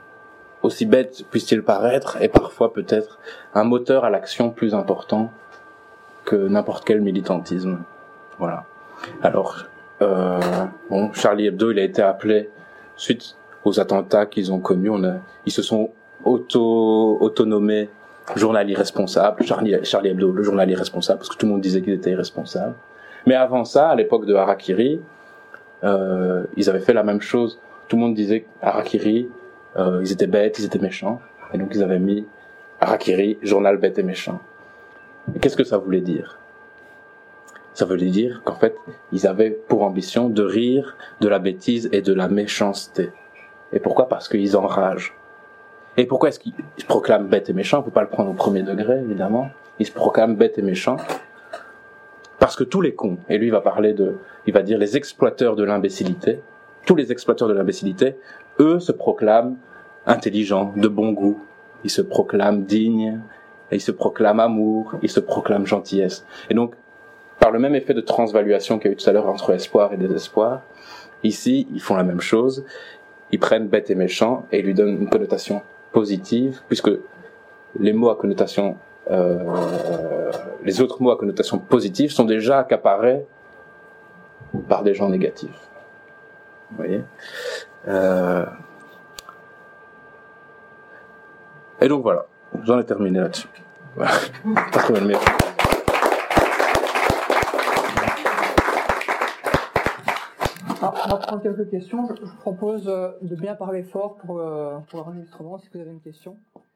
aussi bête puisse-t-il paraître est parfois peut-être un moteur à l'action plus important que n'importe quel militantisme. Voilà. Alors, euh, bon, Charlie Hebdo, il a été appelé suite aux attentats qu'ils ont connus. On a, ils se sont auto autonomés journal irresponsable. Charlie, Charlie Hebdo, le journal irresponsable, parce que tout le monde disait qu'ils étaient irresponsables. Mais avant ça, à l'époque de Harakiri, euh, ils avaient fait la même chose. Tout le monde disait Harakiri, euh, ils étaient bêtes, ils étaient méchants. Et donc ils avaient mis Harakiri, journal bête et méchant. Qu'est-ce que ça voulait dire? Ça voulait dire qu'en fait, ils avaient pour ambition de rire de la bêtise et de la méchanceté. Et pourquoi Parce qu'ils enragent. Et pourquoi est-ce qu'ils se proclament bêtes et méchants? On peut pas le prendre au premier degré, évidemment. Ils se proclament bêtes et méchants parce que tous les cons, et lui va parler de, il va dire les exploiteurs de l'imbécilité, tous les exploiteurs de l'imbécilité, eux se proclament intelligents, de bon goût, ils se proclament dignes, ils se proclament amour, ils se proclament gentillesse. Et donc, par le même effet de transvaluation qu'il y a eu tout à l'heure entre espoir et désespoir, ici, ils font la même chose. Ils prennent bête et méchant et lui donnent une connotation positive, puisque les mots à connotation, euh, les autres mots à connotation positive sont déjà accaparés par des gens négatifs. Vous voyez? Euh... Et donc voilà, j'en ai terminé là-dessus. Voilà. Pas trop mal, Alors, on va prendre quelques questions. Je, je propose euh, de bien parler fort pour, euh, pour l'enregistrement si vous avez une question.